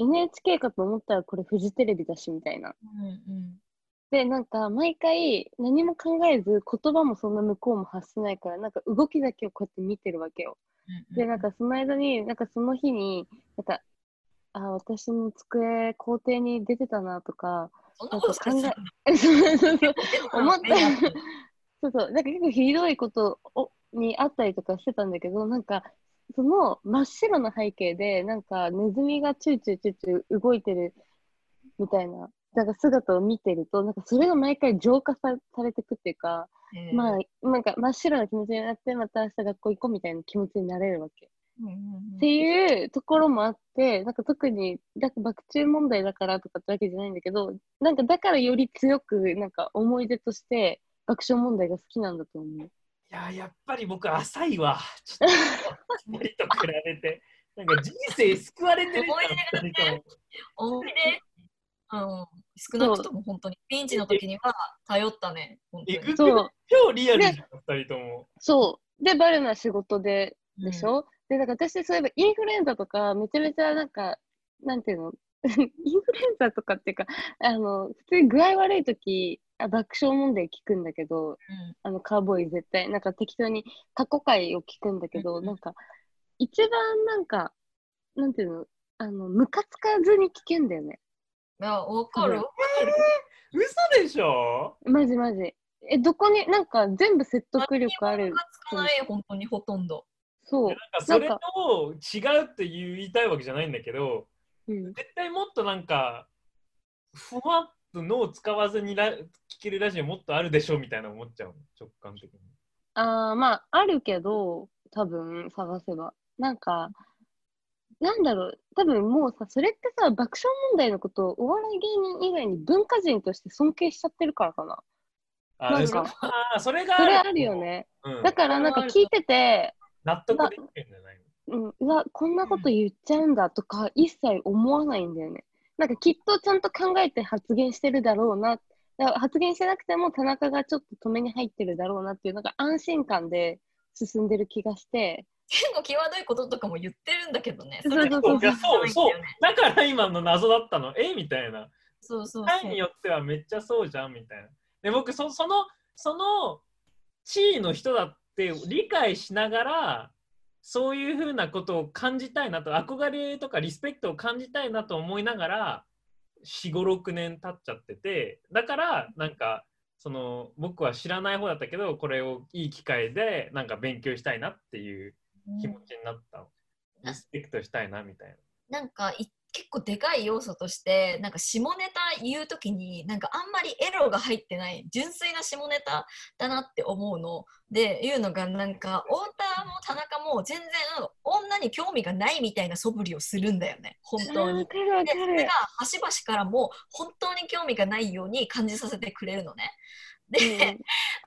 NHK かと思ったらこれフジテレビだしみたいな。うんうん。でなんか毎回何も考えず言葉もそんな向こうも発しないからなんか動きだけをこうやって見てるわけよ。うん。でなんかその間になんかその日になんかあ私の机校庭に出てたなとかそんなことされてたの？そうそうそう出てたの思った。そうそう、なんか結構ひどいことをにあったりとかしてたんだけど、なんか、その真っ白な背景で、なんかネズミがチューチューチューチュー動いてるみたいな、なんか姿を見てると、なんかそれが毎回浄化さされてくっていうか、えーまあ、なんか真っ白な気持ちになって、また明日学校行こうみたいな気持ちになれるわけ。うんうんうんっていうところもあって、なんか特に、だ爆笑問題だからとかってわけじゃないんだけど、なんかだからより強く、なんか思い出として爆笑問題が好きなんだと思う。いややっぱり僕浅いわちょっとと比べてなんか人生救われてる思い出がね思い出、うん、少なくとも本当にピンチの時には頼ったね、本当に。そう、超リアルじゃん二人ともそう。で、バルな仕事で、でしょ、で、なんか私、そういえばインフルエンザとか、めちゃめちゃなんか、なんていうの？インフルエンザとかっていうか、あの、普通に具合悪い時あ爆笑問題聞くんだけど、うんあの、カーボーイ絶対、なんか適当に過去回を聞くんだけど、うんなんか、一番なんか、なんていうの、あの、ムカつかずに聞けんだよね。いや、わかる。うんわかる嘘でしょ？マジマジ。え、どこに、なんか全部説得力ある何も。つかない、本当にほとんど。そうなん。かそれと違うって言いたいわけじゃないんだけどうん。絶対もっとなんかふわっと脳を使わずにラ聞けるラジオもっとあるでしょみたいな思っちゃう直感的にああ、まあ、あるけど、多分探せば。なんか、なんだろう、多分もうさ、それってさ、爆笑問題のことをお笑い芸人以外に文化人として尊敬しちゃってるからかな。あなんかそれあそれがそれあるよ、ね。うんだからなんか聞いてて、納得できるんじゃないうん、うわ、こんなこと言っちゃうんだとか、一切思わないんだよね。なんかきっとちゃんと考えて発言してるだろうな。発言してなくても田中がちょっと止めに入ってるだろうなっていう、なんか安心感で進んでる気がして、結構際どいこととかも言ってるんだけどね。そうれがそうそう。いやそう。そう。だから今の謎だったの？え？みたいな。そうそうそう。回によってはめっちゃそうじゃん？みたいな。で僕そそのその地位の人だって理解しながらそういうふうなことを感じたいなと憧れとかリスペクトを感じたいなと思いながら456年経っちゃっててだからなんかその僕は知らない方だったけどこれをいい機会でなんか勉強したいなっていううん気持ちになったの、リスペクトしたいなみたいな。なんかい結構でかい要素としてなんか下ネタ言うときになんかあんまりエロが入ってない純粋な下ネタだなって思うのでいうのがなんか太田も田中も全然女に興味がないみたいな素振りをするんだよね本当に。でそれが。端々からも本当に興味がないように感じさせてくれるのね。で、うん。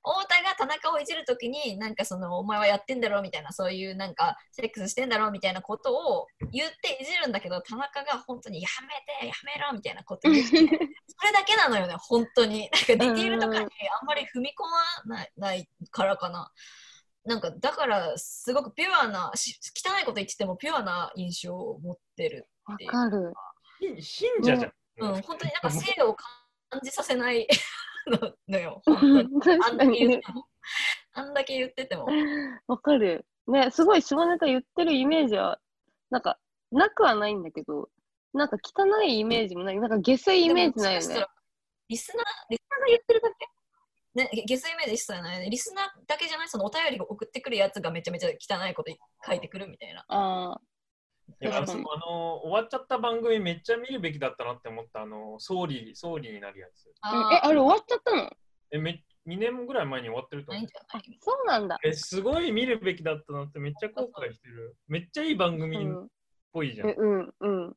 太田が田中をいじるときになんかそのお前はやってんだろみたいなそういうなんかセックスしてんだろみたいなことを言っていじるんだけど田中が本当にやめてやめろみたいなこと言って それだけなのよね本当に。なんかディティールとかにあんまり踏み込まないないからかななんかだからすごくピュアなし汚いこと言っててもピュアな印象を持ってるわかる。信信者じゃん。うん本当になんか性を感じさせないののよ 本当にあんだけ言っにて。もあんだけ言っててもわかる。ね、すごい下ネタ言ってるイメージは、なんか、なくはないんだけど、なんか汚いイメージもない。なんか下水イメージないよね。リスナー、リスナーが言ってるだけね、ゲゲスイメージ一切ないね。リスナーだけじゃない、そのお便りが送ってくるやつがめちゃめちゃ汚いこと書いてくるみたいな。ああ、いやあのあの終わっちゃった番組めっちゃ見るべきだったなって思ったあの総理総理になるやつ。うんえ、あれ終わっちゃったの？えめ2年ぐらい前に終わってると思うそうなんだ。えすごい見るべきだったなってめっちゃ後悔してる。めっちゃいい番う組っん、ぽいじゃん。えうん、うん、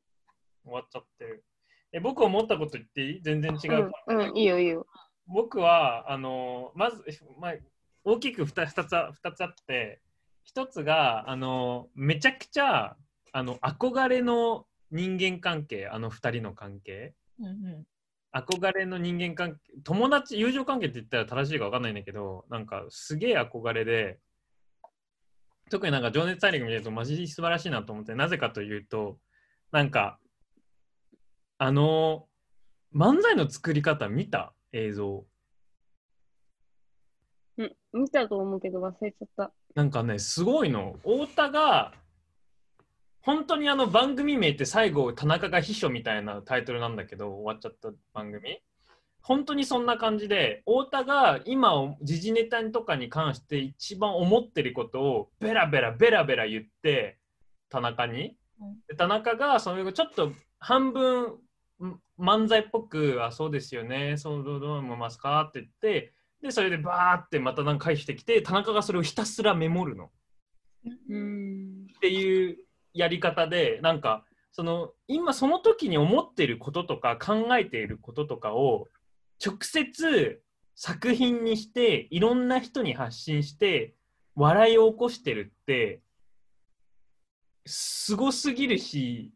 終わっちゃってる。え僕思ったこと言っていい？全然違う。うん、うん、いいよ、いいよ。僕はあのまず、まあ、大きく 2, 2, つあ2つあって1つがあのめちゃくちゃあの憧れの人間関係あの2人の関係。うんうん。憧れの人間関係友達友情関係って言ったら正しいか分かんないんだけどなんかすげえ憧れで特になんか情熱大陸見てるとマジで素晴らしいなと思ってなぜかというとなんかあの漫才の作り方見た？映像。うん、見たと思うけど忘れちゃった。なんかねすごいの。太田が本当にあの番組名って最後田中が秘書みたいなタイトルなんだけど終わっちゃった番組本当にそんな感じで太田が今時事ネタとかに関して一番思ってることをベラベラベラベラ言って田中にうんで田中がそれをちょっと半分ん漫才っぽく「あそうですよねそうどうどう思いますか?」って言ってでそれでバーってまたなんか返してきて田中がそれをひたすらメモるの。うん。っていうやり方でなんかその今その時に思っていることとか考えていることとかを直接作品にしていろんな人に発信して笑いを起こしてるってすごすぎるし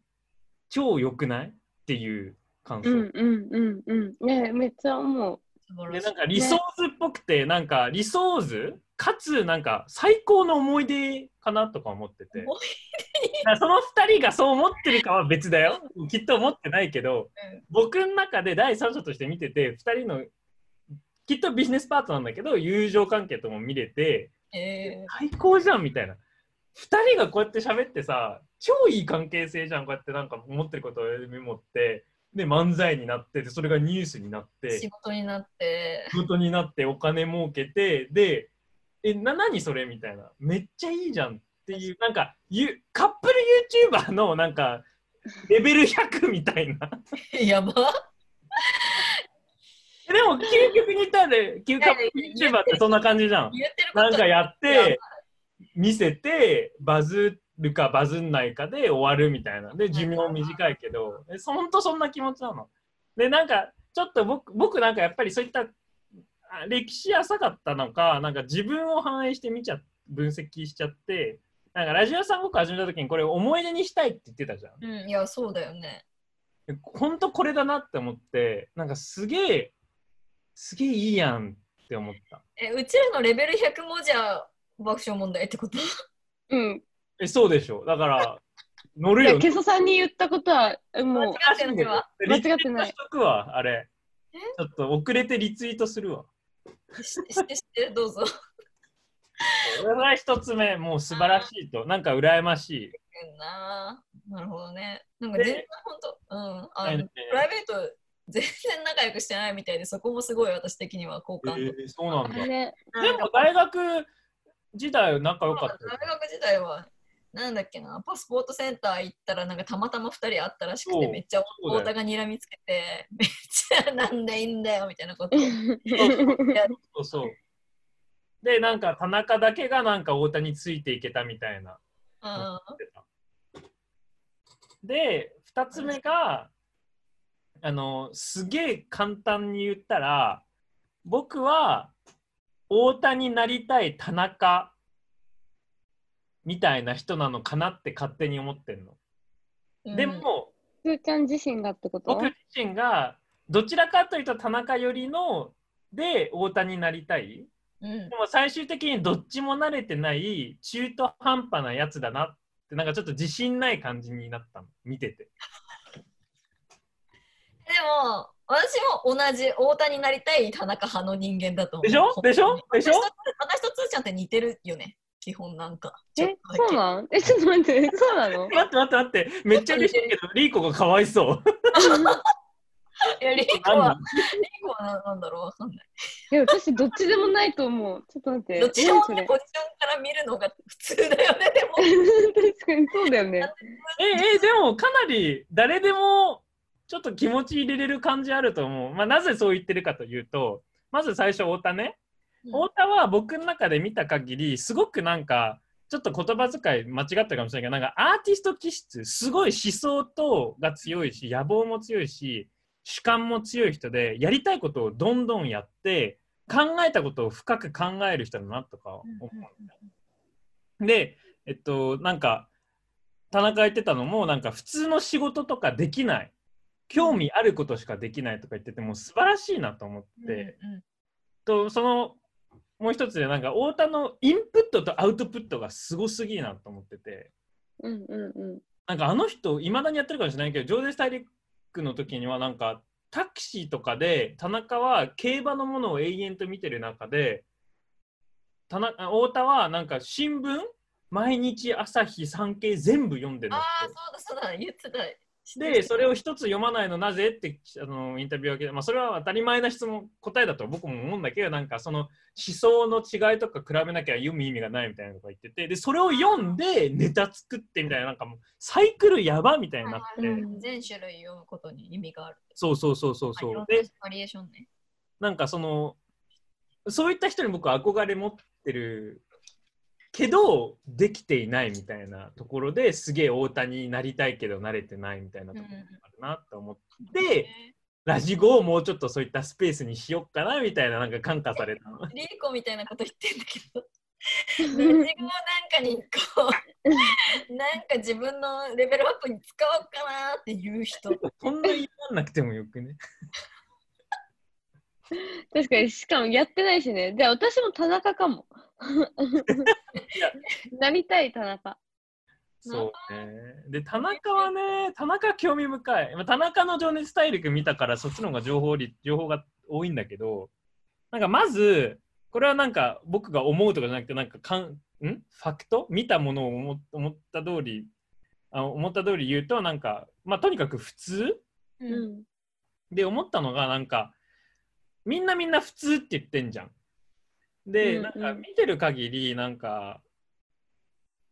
超良くない？っていう感想。うんうんうんうん。ねめっちゃ思う。素晴らしいでなんか理想図っぽくて、なんか理想図？かつなんか最高の思い出かなとか思ってて思いだから その2人がそう思ってるかは別だよ。きっと思ってないけど、うん。僕の中で第三者として見てて2人のきっとビジネスパートなんだけど友情関係とも見れてえ最高じゃんみたいな。2人がこうやって喋ってさ超いい関係性じゃんこうやってなんか思ってることをメモってで漫才になってでそれがニュースになっーて仕事になって。仕事になってお金儲けてでえな何それみたいな。めっちゃいいじゃんっていうなんかゆカップル YouTuber のなんかレベル100みたいな。やば。でも究極に言ったらね究カップル YouTuber ってそんな感じじゃん。なんかやって見せてバズるかバズんないかで終わるみたいな。で寿命短いけど。えそほんとそんな気持ちなの？でなんかちょっと僕僕なんかやっぱりそういったあ歴史浅かったのかなんか自分を反映して見ちゃ分析しちゃってなんかラジオさん僕始めた時にこれ思い出にしたいって言ってたじゃん。うんいやそうだよね。ほんとこれだなって思ってなんかすげえすげえいいやんって思った。えうちらのレベル100もじゃあ爆笑問題ってこと？うん。えそうでしょ。だから乗るいや、よケソさんに言ったことは、もう、間違ってないわ間違ってないリツイートしとくわ、あれ。え？ちょっと遅れてリツイートするわ。ししてしてどうぞこれが一つ目、もう素晴らしいと。なんか羨ましい。うんななるほどね。なんか全然で本当うんあえのプライベート全然仲良くしてないみたいでそこもすごい私的には好感度、えーそうなんだ。でね、も大学時代仲良かった？よ大学時代はなんだっけな。パスポートセンター行ったらなんかたまたま2人会ったらしくてめっちゃ太田が睨みつけてめっちゃなんでいいんだよみたいなことを そうそう。で、なんか田中だけがなんか大谷についていけたみたいな。あで、2つ目が、あの、すげえ簡単に言ったら、僕は大谷になりたい田中みたいな人なのかなって勝手に思ってるの。ーでも、ちゃん自身がってこと？僕自身がどちらかというと田中寄りので大谷になりたい。うん。でも最終的にどっちも慣れてない中途半端なやつだなってなんかちょっと自信ない感じになったの。見てて。でも私も同じ太田になりたい田中派の人間だと思う。でしょ？でしょ？でしょ？私とつーちゃんって似てるよね基本なんか。ちょっえそうなんえ、ちょっと待って、そうなの？待って待って待って。めっちゃ嬉しいけどリーコがかわいそう。いやリーコはリーコはななんだろうわかんないいや、私、どっちでもないと思う。ちょっと待って。どっちでも何ねポジションから見るのが普通だよねでも確かにそうだよね。ええでもかなり誰でもちょっと気持ち入れれる感じあると思う。まあ、なぜそう言ってるかというとまず最初太田ね太田は僕の中で見た限りすごくなんかちょっと言葉遣い間違ったかもしれないけどなんかアーティスト気質すごい思想とが強いし野望も強いし主観も強い人でやりたいことをどんどんやって考えたことを深く考える人だなとか思う。でえっとなんか田中言ってたのもなんか普通の仕事とかできない興味あることしかできないとか言ってても素晴らしいなと思って。うんうんとそのもう一つでなんか太田のインプットとアウトプットがすごすぎなと思っててうんうんうん。なんかあの人いまだにやってるかもしれないけどジョーデス大陸の時にはなんかタクシーとかで田中は競馬のものを永遠と見てる中で田中太田はなんか新聞毎日朝日産経全部読んでるああそうだそうだ言ってた。でそれを一つ読まないのなぜってあのインタビューを受けて、まあ、それは当たり前な質問答えだと僕も思うんだけどなんかその思想の違いとか比べなきゃ読む意味がないみたいなこと言っててでそれを読んでネタ作ってみたいななんかもうサイクルやばみたいになって、うん全種類読むことに意味がある。そうそうそうそうそうでバリエーションね。なんかそのそういった人に僕は憧れ持ってるけどできていないみたいなところですげえ大谷になりたいけど慣れてないみたいなところがあるなと思って、ラジゴをもうちょっとそういったスペースにしよっかなみたいななんか感化されたの。リーコみたいなこと言ってんだけど。ラジゴをなんかにこうなんか自分のレベルアップに使おうかなっていう人そんな言わなくてもよくね。確かに、しかもやってないしね。じゃあ私も田中かも。なりたい田中。そうね。で、田中はね、田中興味深い。まあ田中の情熱大陸見たから、そっちの方が情報り情報が多いんだけど、なんかまず、これはなんか僕が思うとかじゃなくて、なんかかん、ん？ファクト？見たものを思思った通り、あ思った通り言うと、なんか、まあとにかく普通？ううんん。で思ったのがなんかみんなみんな普通って言ってんじゃん。で、うんなんかうん見てる限りなんか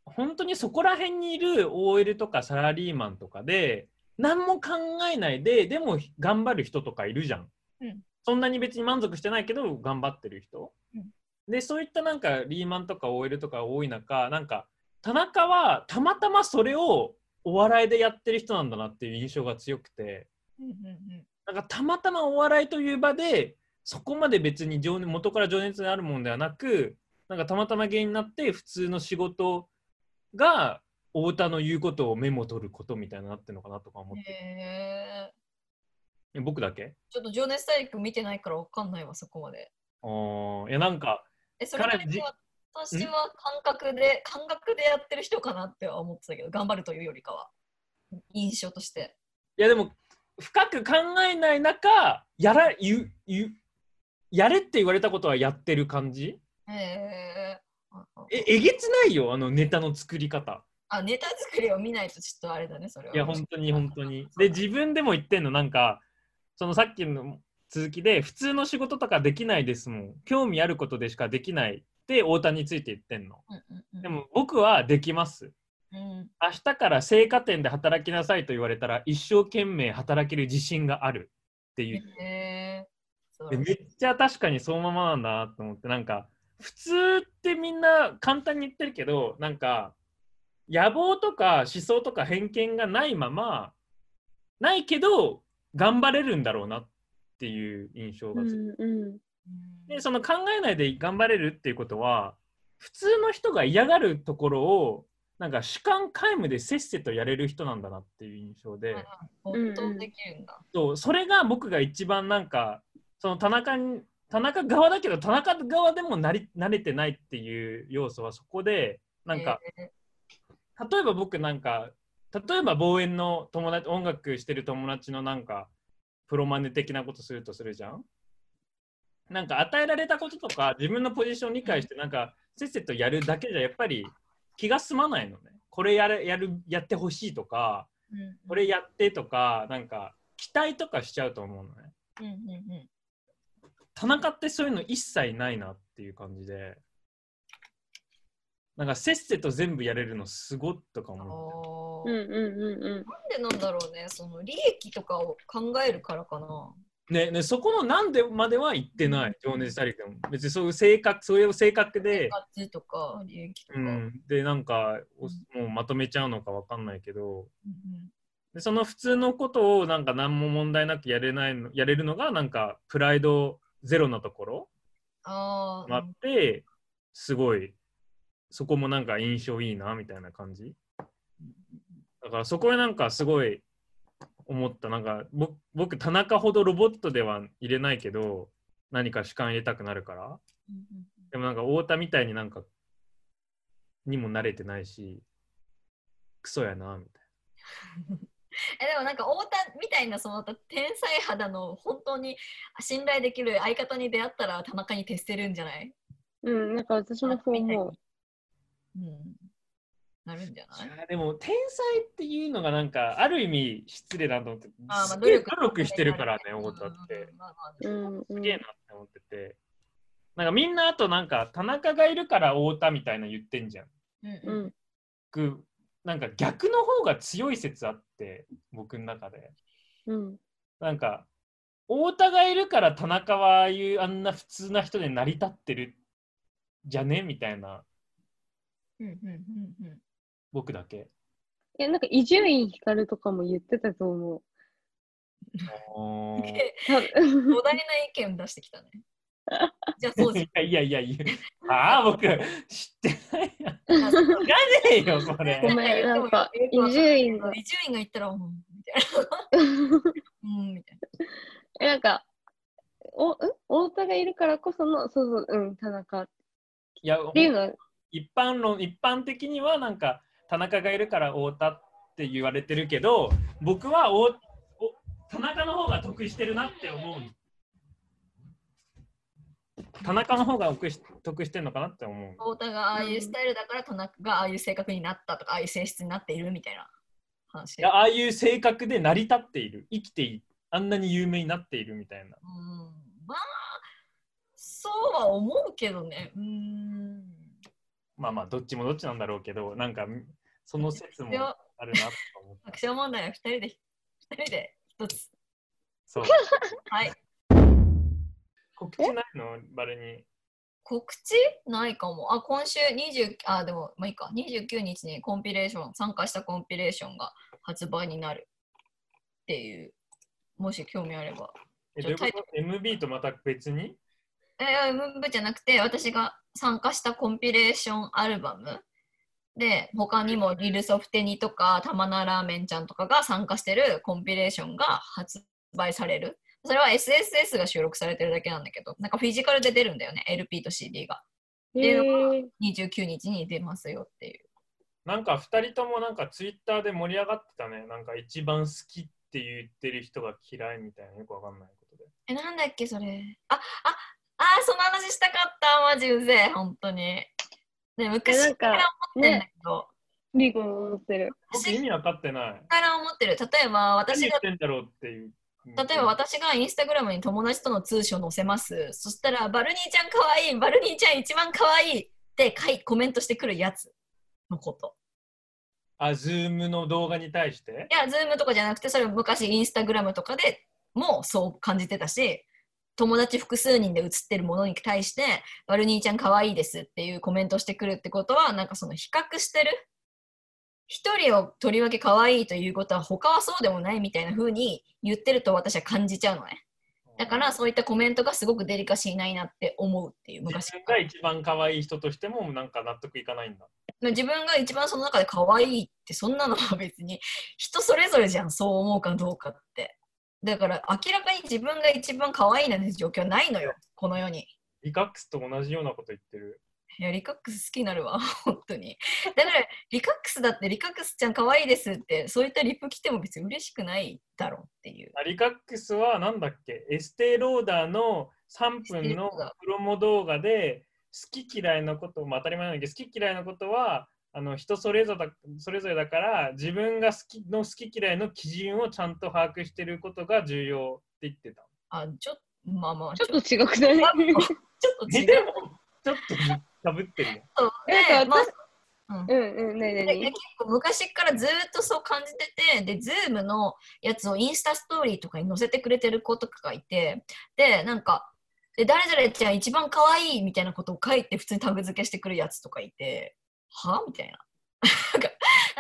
本当にそこら辺にいる OL とかサラリーマンとかで何も考えないででも頑張る人とかいるじゃん。うんそんなに別に満足してないけど頑張ってる人。うんでそういったなんかリーマンとか OL とか多い中なんか田中はたまたまそれをお笑いでやってる人なんだなっていう印象が強くて。うんうんなんかたまたまお笑いという場でそこまで別に情熱元から情熱があるものではなくなんかたまたま原因になって普通の仕事が太田の言うことをメモ取ることみたいになってるのかなとか思うんって、え僕だけ？ちょっと情熱大陸見てないからわかんないわそこまで。あー。いやなんかえそれだけ彼じ私は感覚で感覚でやってる人かなっては思ってたけど頑張るというよりかは。印象として。いやでも深く考えない中やらゆゆやれって言われたことはやってる感じ？へえええげつないよあのネタの作り方あネタ作りを見ないとちょっとあれだねそれはいや、本当に本当に。で、自分でも言ってんの、なんか、そのさっきの続きで、普通の仕事とかできないですもん。興味あることでしかできないって、太田について言ってんの。うんうんうんでも、僕はできます。うん明日から青果店で働きなさいと言われたら、一生懸命働ける自信があるっていう。へえそうでめっちゃ確かにそのままなんだなと思って、なんか、普通ってみんな簡単に言ってるけど、なんか、野望とか思想とか偏見がないまま、ないけど、頑張れるんだろうなっていう印象うが強い、んうん。うんで、その考えないで頑張れるっていうことは、普通の人が嫌がるところを、なんか主観皆無でせっせとやれる人なんだなっていう印象で。没頭できるんだ。そうそれが僕が一番なんかその田中に田中側だけど田中側でもなり慣れてないっていう要素はそこでなんか、え例えば僕なんか例えば望遠の友達音楽してる友達のなんかプロマネ的なことするとするじゃん？なんか与えられたこととか自分のポジションを理解してなんかせっせとやるだけじゃやっぱり気が済まないのね。これやるやるやってほしいとかーうん。これやってとかなんか期待とかしちゃうと思うのね。うんうんうん田中ってそういうの一切ないなっていう感じでなんかせっせと全部やれるのすごっとか思う。うんうんうんうん。なんでなんだろうね、その利益とかを考えるからかな。ねねそこのなんでまでは言ってない情熱大陸でも。別にそういう性格そういう性格で、価値とか利益とか。うん。うん、でなんかおもうまとめちゃうのかわかんないけど。うん。でその普通のことをなんか何も問題なくやれないのやれるのがなんかプライドゼロなところああ、ってすごいそこもなんか印象いいなみたいな感じ。だからそこへなんかすごい思った。なんかぼ僕田中ほどロボットでは入れないけど何か主観入れたくなるから。でもなんか太田みたいになんかにも慣れてないしクソやなみたい えでもなんか太田みたいなその天才肌の本当に信頼できる相方に出会ったら田中に徹せるんじゃない、うん、なんか私もそう思う。うん、なるんじゃない？いやでも天才っていうのがなんかある意味失礼だと思ってあーまあすげえ努力してるからね太田って。うんすげえなって思ってて。なんかみんなあとなんか田中がいるから太田みたいな言ってんじゃん。うんううんなんか逆の方が強い説あって僕の中で。うん。なんか太田がいるから田中はああいうあんな普通な人で成り立ってるじゃね？みたいな。うんうんうんうん。僕だけ。いやなんか伊集院光とかも言ってたと思う。多大な意見出してきたね。じゃあそうじいや いやいやいや、ああ、僕、知ってないやん。知らねえよ、それ。ごめんなんか伊集院が伊集院が言ったら、うん、みたいな。うん、みたいえなんかおん？太田がいるからこそのそうそううん田中っいや、ていうのは一般論、一般的には、なんか、田中がいるから太田って言われてるけど、僕はおお田中の方が得してるなって思う。田中の方が得し得してるのかなって思う。な。太田がああいうスタイルだから、田中がああいう性格になったとか、ああいう性質になっているみたいな話。いやああいう性格で成り立っている。生きている。あんなに有名になっているみたいな。うん、まあ、そうは思うけどね。うん。まあまあ、どっちもどっちなんだろうけど、なんか、その説もあるなと思った。爆笑問題は2人で、二人で一つ。そう。はい。告知ないの？バレに。告知？ないかも。あ、今週20、あ、でも、まあいいか。29日にコンピレーション、参加したコンピレーションが発売になるっていう、もし興味あれば。え、どういうこと ?MB とまた別に？えー、MV じゃなくて、私が参加したコンピレーションアルバムで、他にもリルソフテニとか、玉名ラーメンちゃんとかが参加してるコンピレーションが発売される。それは SSS が収録されてるだけなんだけど、なんかフィジカルで出るんだよね、LP と CD が。へていうのがー29日に出ますよっていう。なんか2人ともなんかツイッターで盛り上がってたね。なんか一番好きって言ってる人が嫌いみたいなよくわかんないことで。え、なんだっけ、それ。あ、あ、あー、その話したかった。マジうぜえ、本当に。ね、昔えなんかから思ってんだねけど、リーゴも思ってる僕意味わかってない。から思ってる。例えば、何私が、言ってんだろうっていう。例えば私がインスタグラムに友達との通称載せます。そしたら、バルニーちゃんかわいい、バルニーちゃん一番かわいいって書いコメントしてくるやつのこと。あ、ズームの動画に対して？いや、ズームとかじゃなくて、それ昔インスタグラムとかでもそう感じてたし、友達複数人で写ってるものに対して、バルニーちゃん可愛いですっていうコメントしてくるってことは、なんかその比較してる。一人をとりわけ可愛いということは他はそうでもないみたいな風に言ってると私は感じちゃうのね。だからそういったコメントがすごくデリカシーないなって思うっていう昔自分が一番可愛い人としてもなんか納得いかないんだ。自分が一番その中で可愛いってそんなのは別に人それぞれじゃんそう思うかどうかってだから明らかに自分が一番可愛いなんて状況はないのよこの世にリカックスと同じようなこと言ってる。いやリカックス好きになるわ 本当に。だからリカックスだってリカックスちゃん可愛いですってそういったリップ来ても別に嬉しくないだろうっていう。あリカックスはなんだっけ？エステーローダーの3分のプロモ動画で好き嫌いのこと、まあ、当たり前なんだけど好き嫌いのことはあの人それぞれだそれぞれだから自分が好きの好き嫌いの基準をちゃんと把握してることが重要って言ってた。あちょっとまあまあちょっと違くない？ちょっと違う。ちょっとかぶってるよ。となんかまあ私うん。うんうん、なになにで結構昔からずーっとそう感じててで Zoom のやつをインスタストーリーとかに載せてくれてる子とかがいてでなんかで誰々ちゃん一番可愛いみたいなことを書いて普通にタグ付けしてくるやつとかいてはみたいな。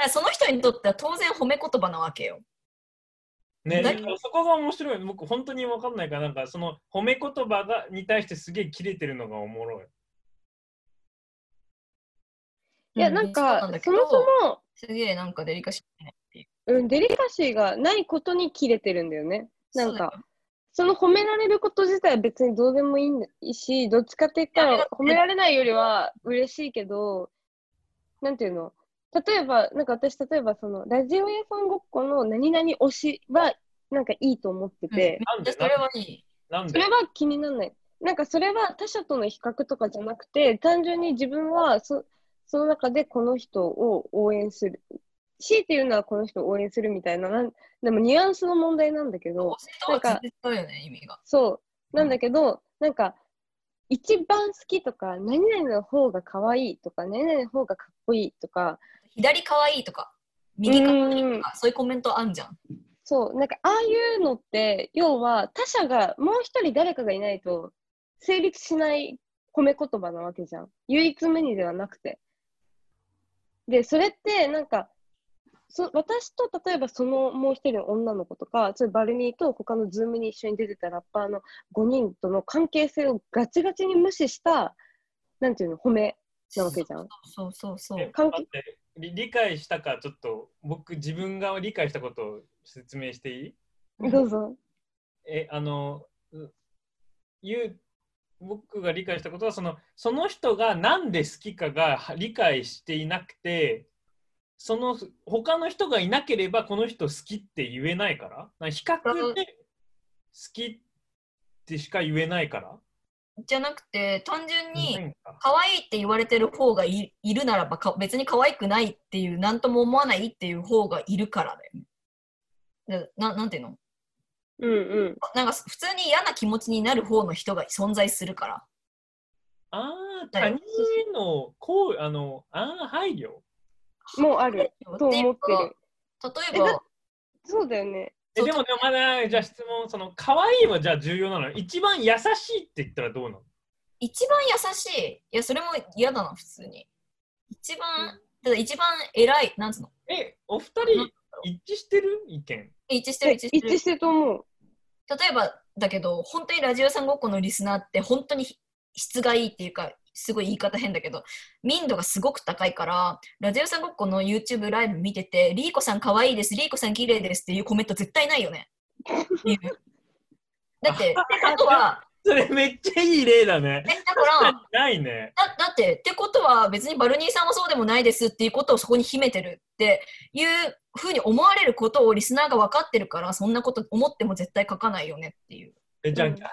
その人にとっては当然褒め言葉なわけよ。ね、だだからそこが面白い。僕、本当に分かんないから、なんかその褒め言葉がに対してすげえ切れてるのがおもろい。いや、うなんか、そうだけどそもそも、すげえなんかデリカシーないって。いううん、デリカシーがないことに切れてるんだよね。なんか、その褒められること自体は別にどうでもいいし、どっちかって言ったら褒められないよりは嬉しいけど、なんていうの？例えば、なんか私、例えばその、ラジオ屋さんごっこの何々推しは、なんかいいと思ってて、なんで？それはいい。なんで？それは気にならない。なんかそれは他者との比較とかじゃなくて、単純に自分はそその中でこの人を応援する。強いて言うのはこの人を応援するみたいな、なんでもニュアンスの問題なんだけど、なんか。そう。なんだけど、なんか、一番好きとか、何々の方が可愛いとか、何々の方がかっこいいとか、左かわいいとか、右かわいいとか、そういうコメントあんじゃん。そう、なんかああいうのって、要は他者が、もう一人誰かがいないと成立しない褒め言葉なわけじゃん。唯一無二ではなくて。で、それってなんか、そ私と例えばそのもう一人の女の子とか、それバルニーと他のズームに一緒に出てたラッパーの5人との関係性をガチガチに無視した、なんていうの、褒めなわけじゃん。そうそうそう。理理解したかちょっと僕自分が理解したことを説明していい？どうぞ。えあのう言う僕が理解したことはそのその人が何で好きかがは理解していなくてその他の人がいなければこの人好きって言えないから。比較で好きってしか言えないから。じゃなくて、単純に、可愛いって言われてる方がいいるならばか、別に可愛くないっていう、なんとも思わないっていう方がいるからだよね。でななんていうの？うんうん。なんか普通に嫌な気持ちになる方の人が存在するから。ああ他人へのこうあのああ配慮もうあると思ってる。例えば、そうだよね。えでもでもまだじゃあ質問その可愛いはじゃあ重要なの一番優しいって言ったらどうなの？一番優しい。いや、それも嫌だな、普通に。一番、ただ一番偉い、なんつうの？えお二人一致してる意見？一致してる、一致してる。一致してると思う。例えばだけど、本当にラジオさんごっこのリスナーって本当に質がいいっていうか、すごい言い方変だけど、民度がすごく高いから、ラジオさんごっこの YouTube ライブ見てて、リーコさん可愛いです、リーコさん綺麗ですっていうコメント絶対ないよね。だって、ってことは、それめっちゃいい例だねえだから、ないねだだって、ってことは別にバルニーさんもそうでもないですっていうことをそこに秘めてるっていうふうに思われることをリスナーが分かってるから、そんなこと思っても絶対書かないよねっていう。えじゃあうん。逆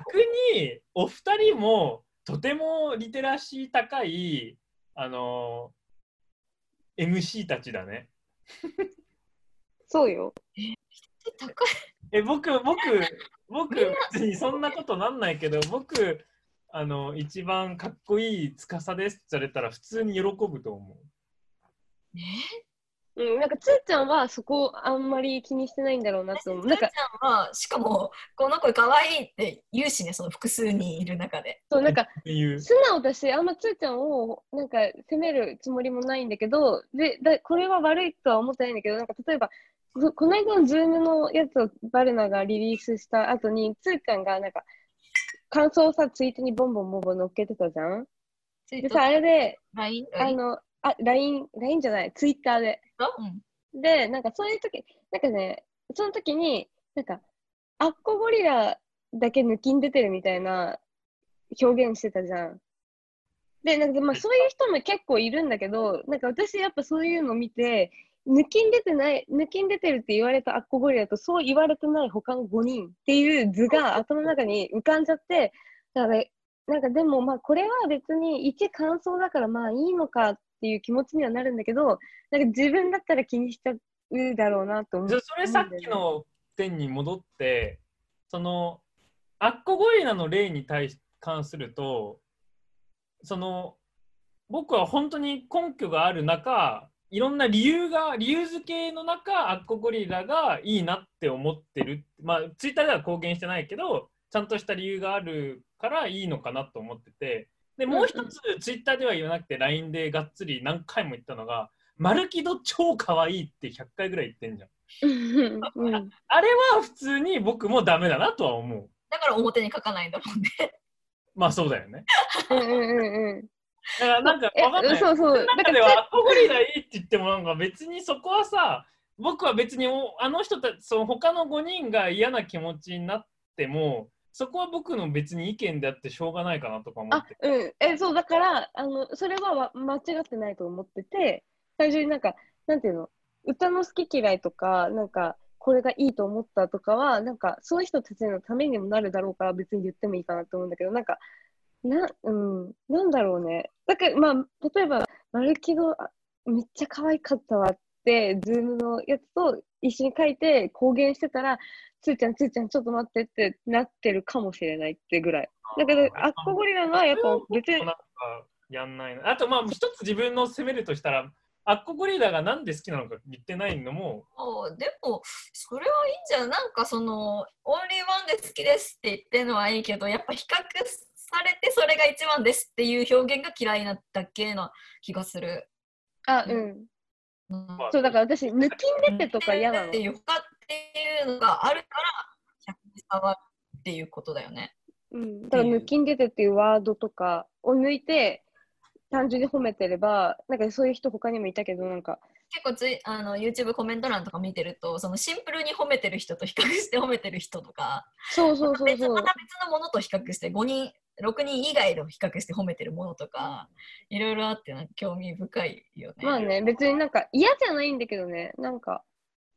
にお二人もとてもリテラシー高いあの MC たちだね。そうよ。高い。え僕僕僕別にそんなことなんないけど僕あの一番かっこいい司ですって言われたら普通に喜ぶと思う。ねうん、なんかつーちゃんはそこあんまり気にしてないんだろうなと思う。なんかつーちゃんは、しかも、この子可愛いって言うしね、その複数人いる中で。そうなんか素直だし、あんまつーちゃんをなんか責めるつもりもないんだけど、でだこれは悪いとは思ってないんだけど、なんか例えば、ここの間のズームのやつをバルナがリリースした後に、つーちゃんがなんか感想をさ、ツイートにボンボンボンボン乗っけてたじゃん？でさ、あれで、LINE? あの、あ、LINE、LINE じゃない、ツイッターで。うん。で、なんかそういう時、なんかね、その時に、なんか、アッコゴリラだけ抜きん出てるみたいな表現してたじゃん。で、なんかまあそういう人も結構いるんだけど、なんか私やっぱそういうの見て、抜きん出てない、抜きん出てるって言われたアッコゴリラとそう言われてない他の5人っていう図が頭の中に浮かんじゃって、だから、なんかでもまあこれは別に一感想だからまあいいのかっていう気持ちにはなるんだけど、なんか自分だったら気にしちゃうだろうなと思じゃうあそれさっきの点に戻ってそのアッコゴリラの例に対し関するとその僕は本当に根拠がある中いろんな理由が理由付けの中アッコゴリラがいいなって思ってる。まあツイッターでは公言してないけどちゃんとした理由があるからいいのかなと思ってて。でもう一つツイッターでは言わなくて LINE でがっつり何回も言ったのが「マルキド超可愛いって100回ぐらい言ってんじゃん。あれは普通に僕もダメだなとは思う。だから表に書かないんだもんね。まあそうだよね。うんうんうんうんだからなんかえわかんない。そうそう。だ中ではアゴリラいいって言ってもなんか別にそこはさ僕は別におあの人たちその他の5人が嫌な気持ちになってもそこは僕の別に意見であってしょうがないかなとか思っあ、うん。え、そう、だから、あの、それは間違ってないと思ってて、最初になんか、なんていうの、歌の好き嫌いとか、なんか、これがいいと思ったとかは、なんか、そういう人たちのためにもなるだろうから、別に言ってもいいかなと思うんだけど、なんか、な、うん、なんだろうね。だから、まあ、例えば、丸木の、あめっちゃ可愛かったわって、ズームのやつと一緒に書いて公言してたら、つーちゃん、つーちゃん、ちょっと待ってってなってるかもしれないってぐらい。だけど、アッコゴリラのはやっぱ別になん、かやんないな。あとまあ一つ自分の責めるとしたら、アッコゴリラがなんで好きなのか言ってないのも、でもそれはいいんじゃんなんかそのオンリーワンで好きですって言ってるのはいいけどやっぱ比較されてそれが一番ですっていう表現が嫌いになったっけな気がする。あ、うん。うんまあそう、だから私、抜きん出てとか嫌なのって。いう他っていうのがあるから100に触るっていうことだよね。うん。だから、抜きん出てっていうワードとかを抜いて、単純に褒めてれば、なんかそういう人他にもいたけど、なんか、結構ついあの YouTube コメント欄とか見てるとそのシンプルに褒めてる人と比較して褒めてる人とかそうそうそうそう別ま。た別のものと比較して5人6人以外と比較して褒めてるものとかいろいろあってなんか興味深いよね。まあね、別になんか嫌じゃないんだけどね、なんか、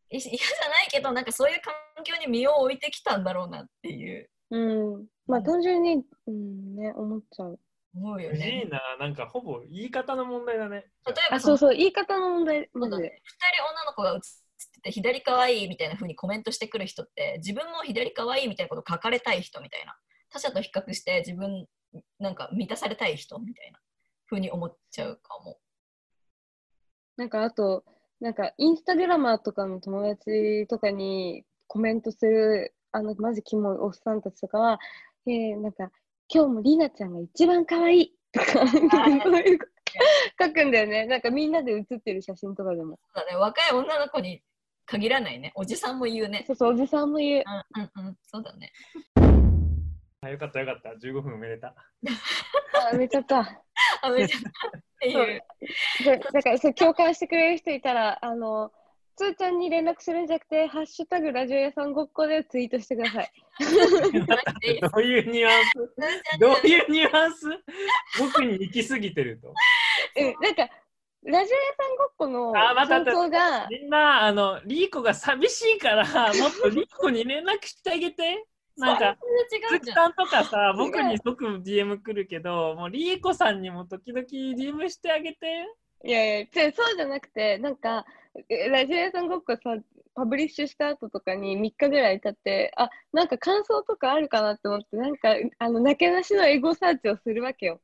い嫌じゃないけどなんかそういう環境に身を置いてきたんだろうなっていううん。まあ単純に、うんね、思っちゃう。思うよ藤ね井。な、なんかほぼ言い方の問題だね。例えばあ、そうそう、言い方の問題、マジで。2人女の子が写ってて左可愛いみたいな風にコメントしてくる人って自分も左可愛いみたいなこと書かれたい人みたいな他者と比較して自分なんか満たされたい人みたいな風に思っちゃうかも。なんかあと、なんかインスタグラマーとかの友達とかにコメントする、あの、マジキモいおっさんたちとかは、えー、なんか、今日もりなちゃんが一番可愛いとか、書くんだよね。なんかみんなで写ってる写真とかでも。そうだね、若い女の子に限らないね。おじさんも言うね。そうそう、おじさんも言う。うんうんうん、そうだね。あよかったよかった。15分埋めれた。あ、めちゃった。あ、めちゃっていう。でだからそれ共感してくれる人いたら、あの、つーちゃんに連絡するんじゃなくて、ハッシュタグラジオ屋さんごっこでツイートしてください。どういうニュアンス？どういうニュアンス？僕に行き過ぎてると。うん、なんか、ラジオ屋さんごっこの感想が、みんな、あの、リーコが寂しいから、もっとリーコに連絡してあげて。なんか、全然違うじゃん。とかさ、僕に即 DM 来るけど、もうリーコさんにも時々 DM してあげて。いやいや、そうじゃなくて、なんか、えラジオ屋さんごっこさ、パブリッシュした後とかに3日ぐらい経って、あ、なんか感想とかあるかなって思って、なんか、あの、なけなしのエゴサーチをするわけよ。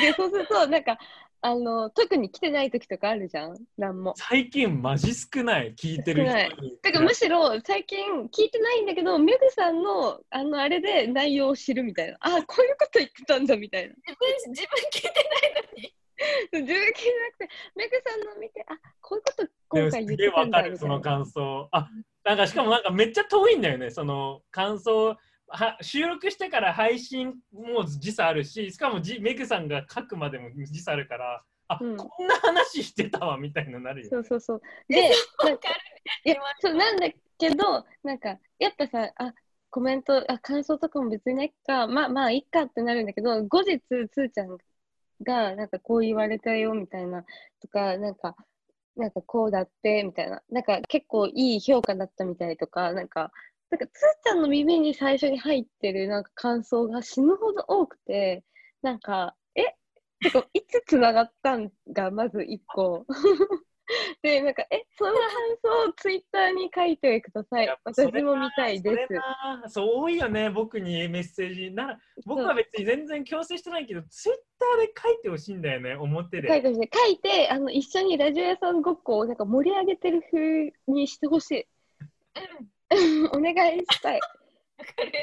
で、そうすると、なんか、あの、特に来てない時とかあるじゃん、なんも。最近マジ少ない、聞いてる人に。だからむしろ最近聞いてないんだけど、メグさんのあのあれで内容を知るみたいな。あ、こういうこと言ってたんだみたいな。自分自分聞いてないのに。自分聞いてなくて、メグさんの見て、あ、こういうことで今回言ってたんだわかる、そのみたいな。感想。あ、なんかしかもなんかめっちゃ遠いんだよね、その感想。は収録してから配信も時差あるし、しかもじメグさんが書くまでも時差あるから、あ、うんこんな話してたわみたいななるよ。そうそうそう。で、なんかわかる。いや、そうなんだけど、なんか、やっぱさ、あ、コメント、あ、感想とかも別にないか、まあまあ、いっかってなるんだけど、後日、つーちゃんが、なんかこう言われたよ、みたいな、とか、なんか、なんかこうだって、みたいな、なんか結構いい評価だったみたいとか、なんか、なんかつーちゃんの耳に最初に入ってるなんか感想が死ぬほど多くて、なんか、え？てか、いつつながったんがまず一個。で、なんか、え、その感想をツイッターに書いてください私も見たいですそう多いよね、僕にメッセージ。なら僕は別に全然強制してないけど、ツイッターで書いてほしいんだよね、表で。書いてほしい。書いて、あの、一緒にラジオ屋さんごっこをなんか盛り上げてる風にしてほしい。お願いしたい。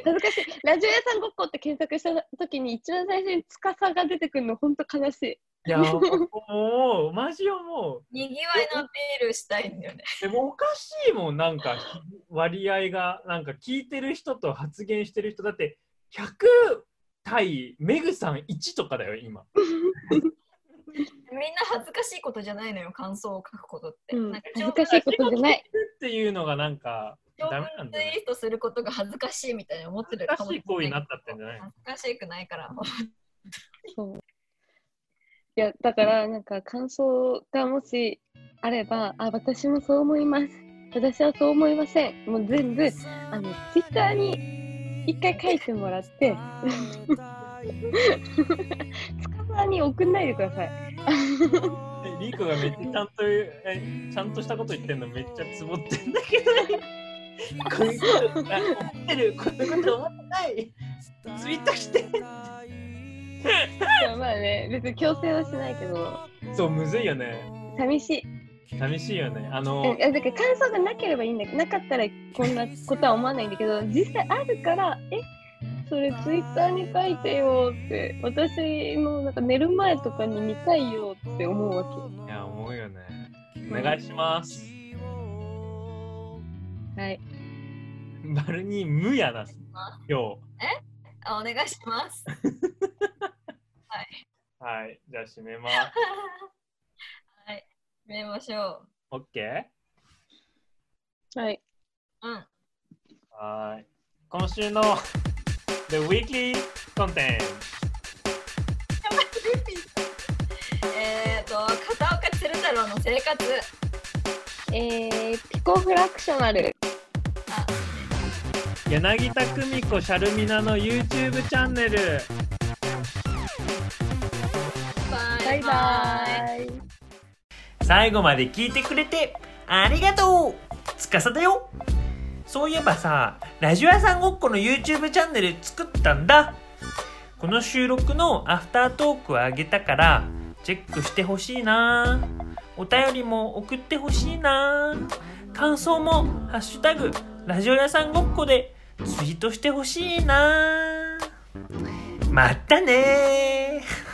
恥ずかしい。ラジオ屋さんごっこって検索した時に一番最初に司が出てくるの本当悲しい。いや、もう、マジ思う。にぎわいのアピールしたいんだよね。でもおかしいもん、なんか割合が、なんか聞いてる人と発言してる人、だって100対メグさん1とかだよ、今。みんな恥ずかしいことじゃないのよ、感想を書くことって。うん恥ずかしいことじゃない。っていうのがなんか、長ダメなんだよね。文ツイートすることが恥ずかしいみたいな思ってる恥ずかしい行為になったってんじゃない恥ずかしくないから。そう。いや、だから、なんか感想がもしあれば、あ、私もそう思います。私はそう思いません。もう全部、あの、ツイッターに一回書いてもらって、つかさに送んないでください。えリーコがめっちゃちゃんとえちゃんとしたこと言ってんのめっちゃつぼってんだけどこういうこと思ってるこういうこと思ってないツイートしてまあね、別に強制はしないけど、そうむずいよね寂しい。寂しいよねあのえだから感想がなければいいんだけど、なかったらこんなことは思わないんだけど、実際あるから、えそれツイッターに書いてよって、私もなんか寝る前とかに見たいよって思うわけいや思うよねお願いします。はい。バルニー無やな今あお願いします。日 はいじゃあ締めます はい。決めましょ OK? はい。う。うん。はーい今週の The Weekly Content えっと、片岡鶴太郎の生活。えー、ピコフラクショナル。あ、柳田久美子シャルミナの YouTube チャンネル。ババイバーイ。最後まで聞いてくれてありがとう。つかさだよ。そういえばさラジオ屋さんごっこの YouTube チャンネル作ったんだ。この収録のアフタートークをあげたからチェックしてほしいな。お便りも送ってほしいな。感想も「ハッシュタグラジオ屋さんごっこ」でツイートしてほしいな。またねー。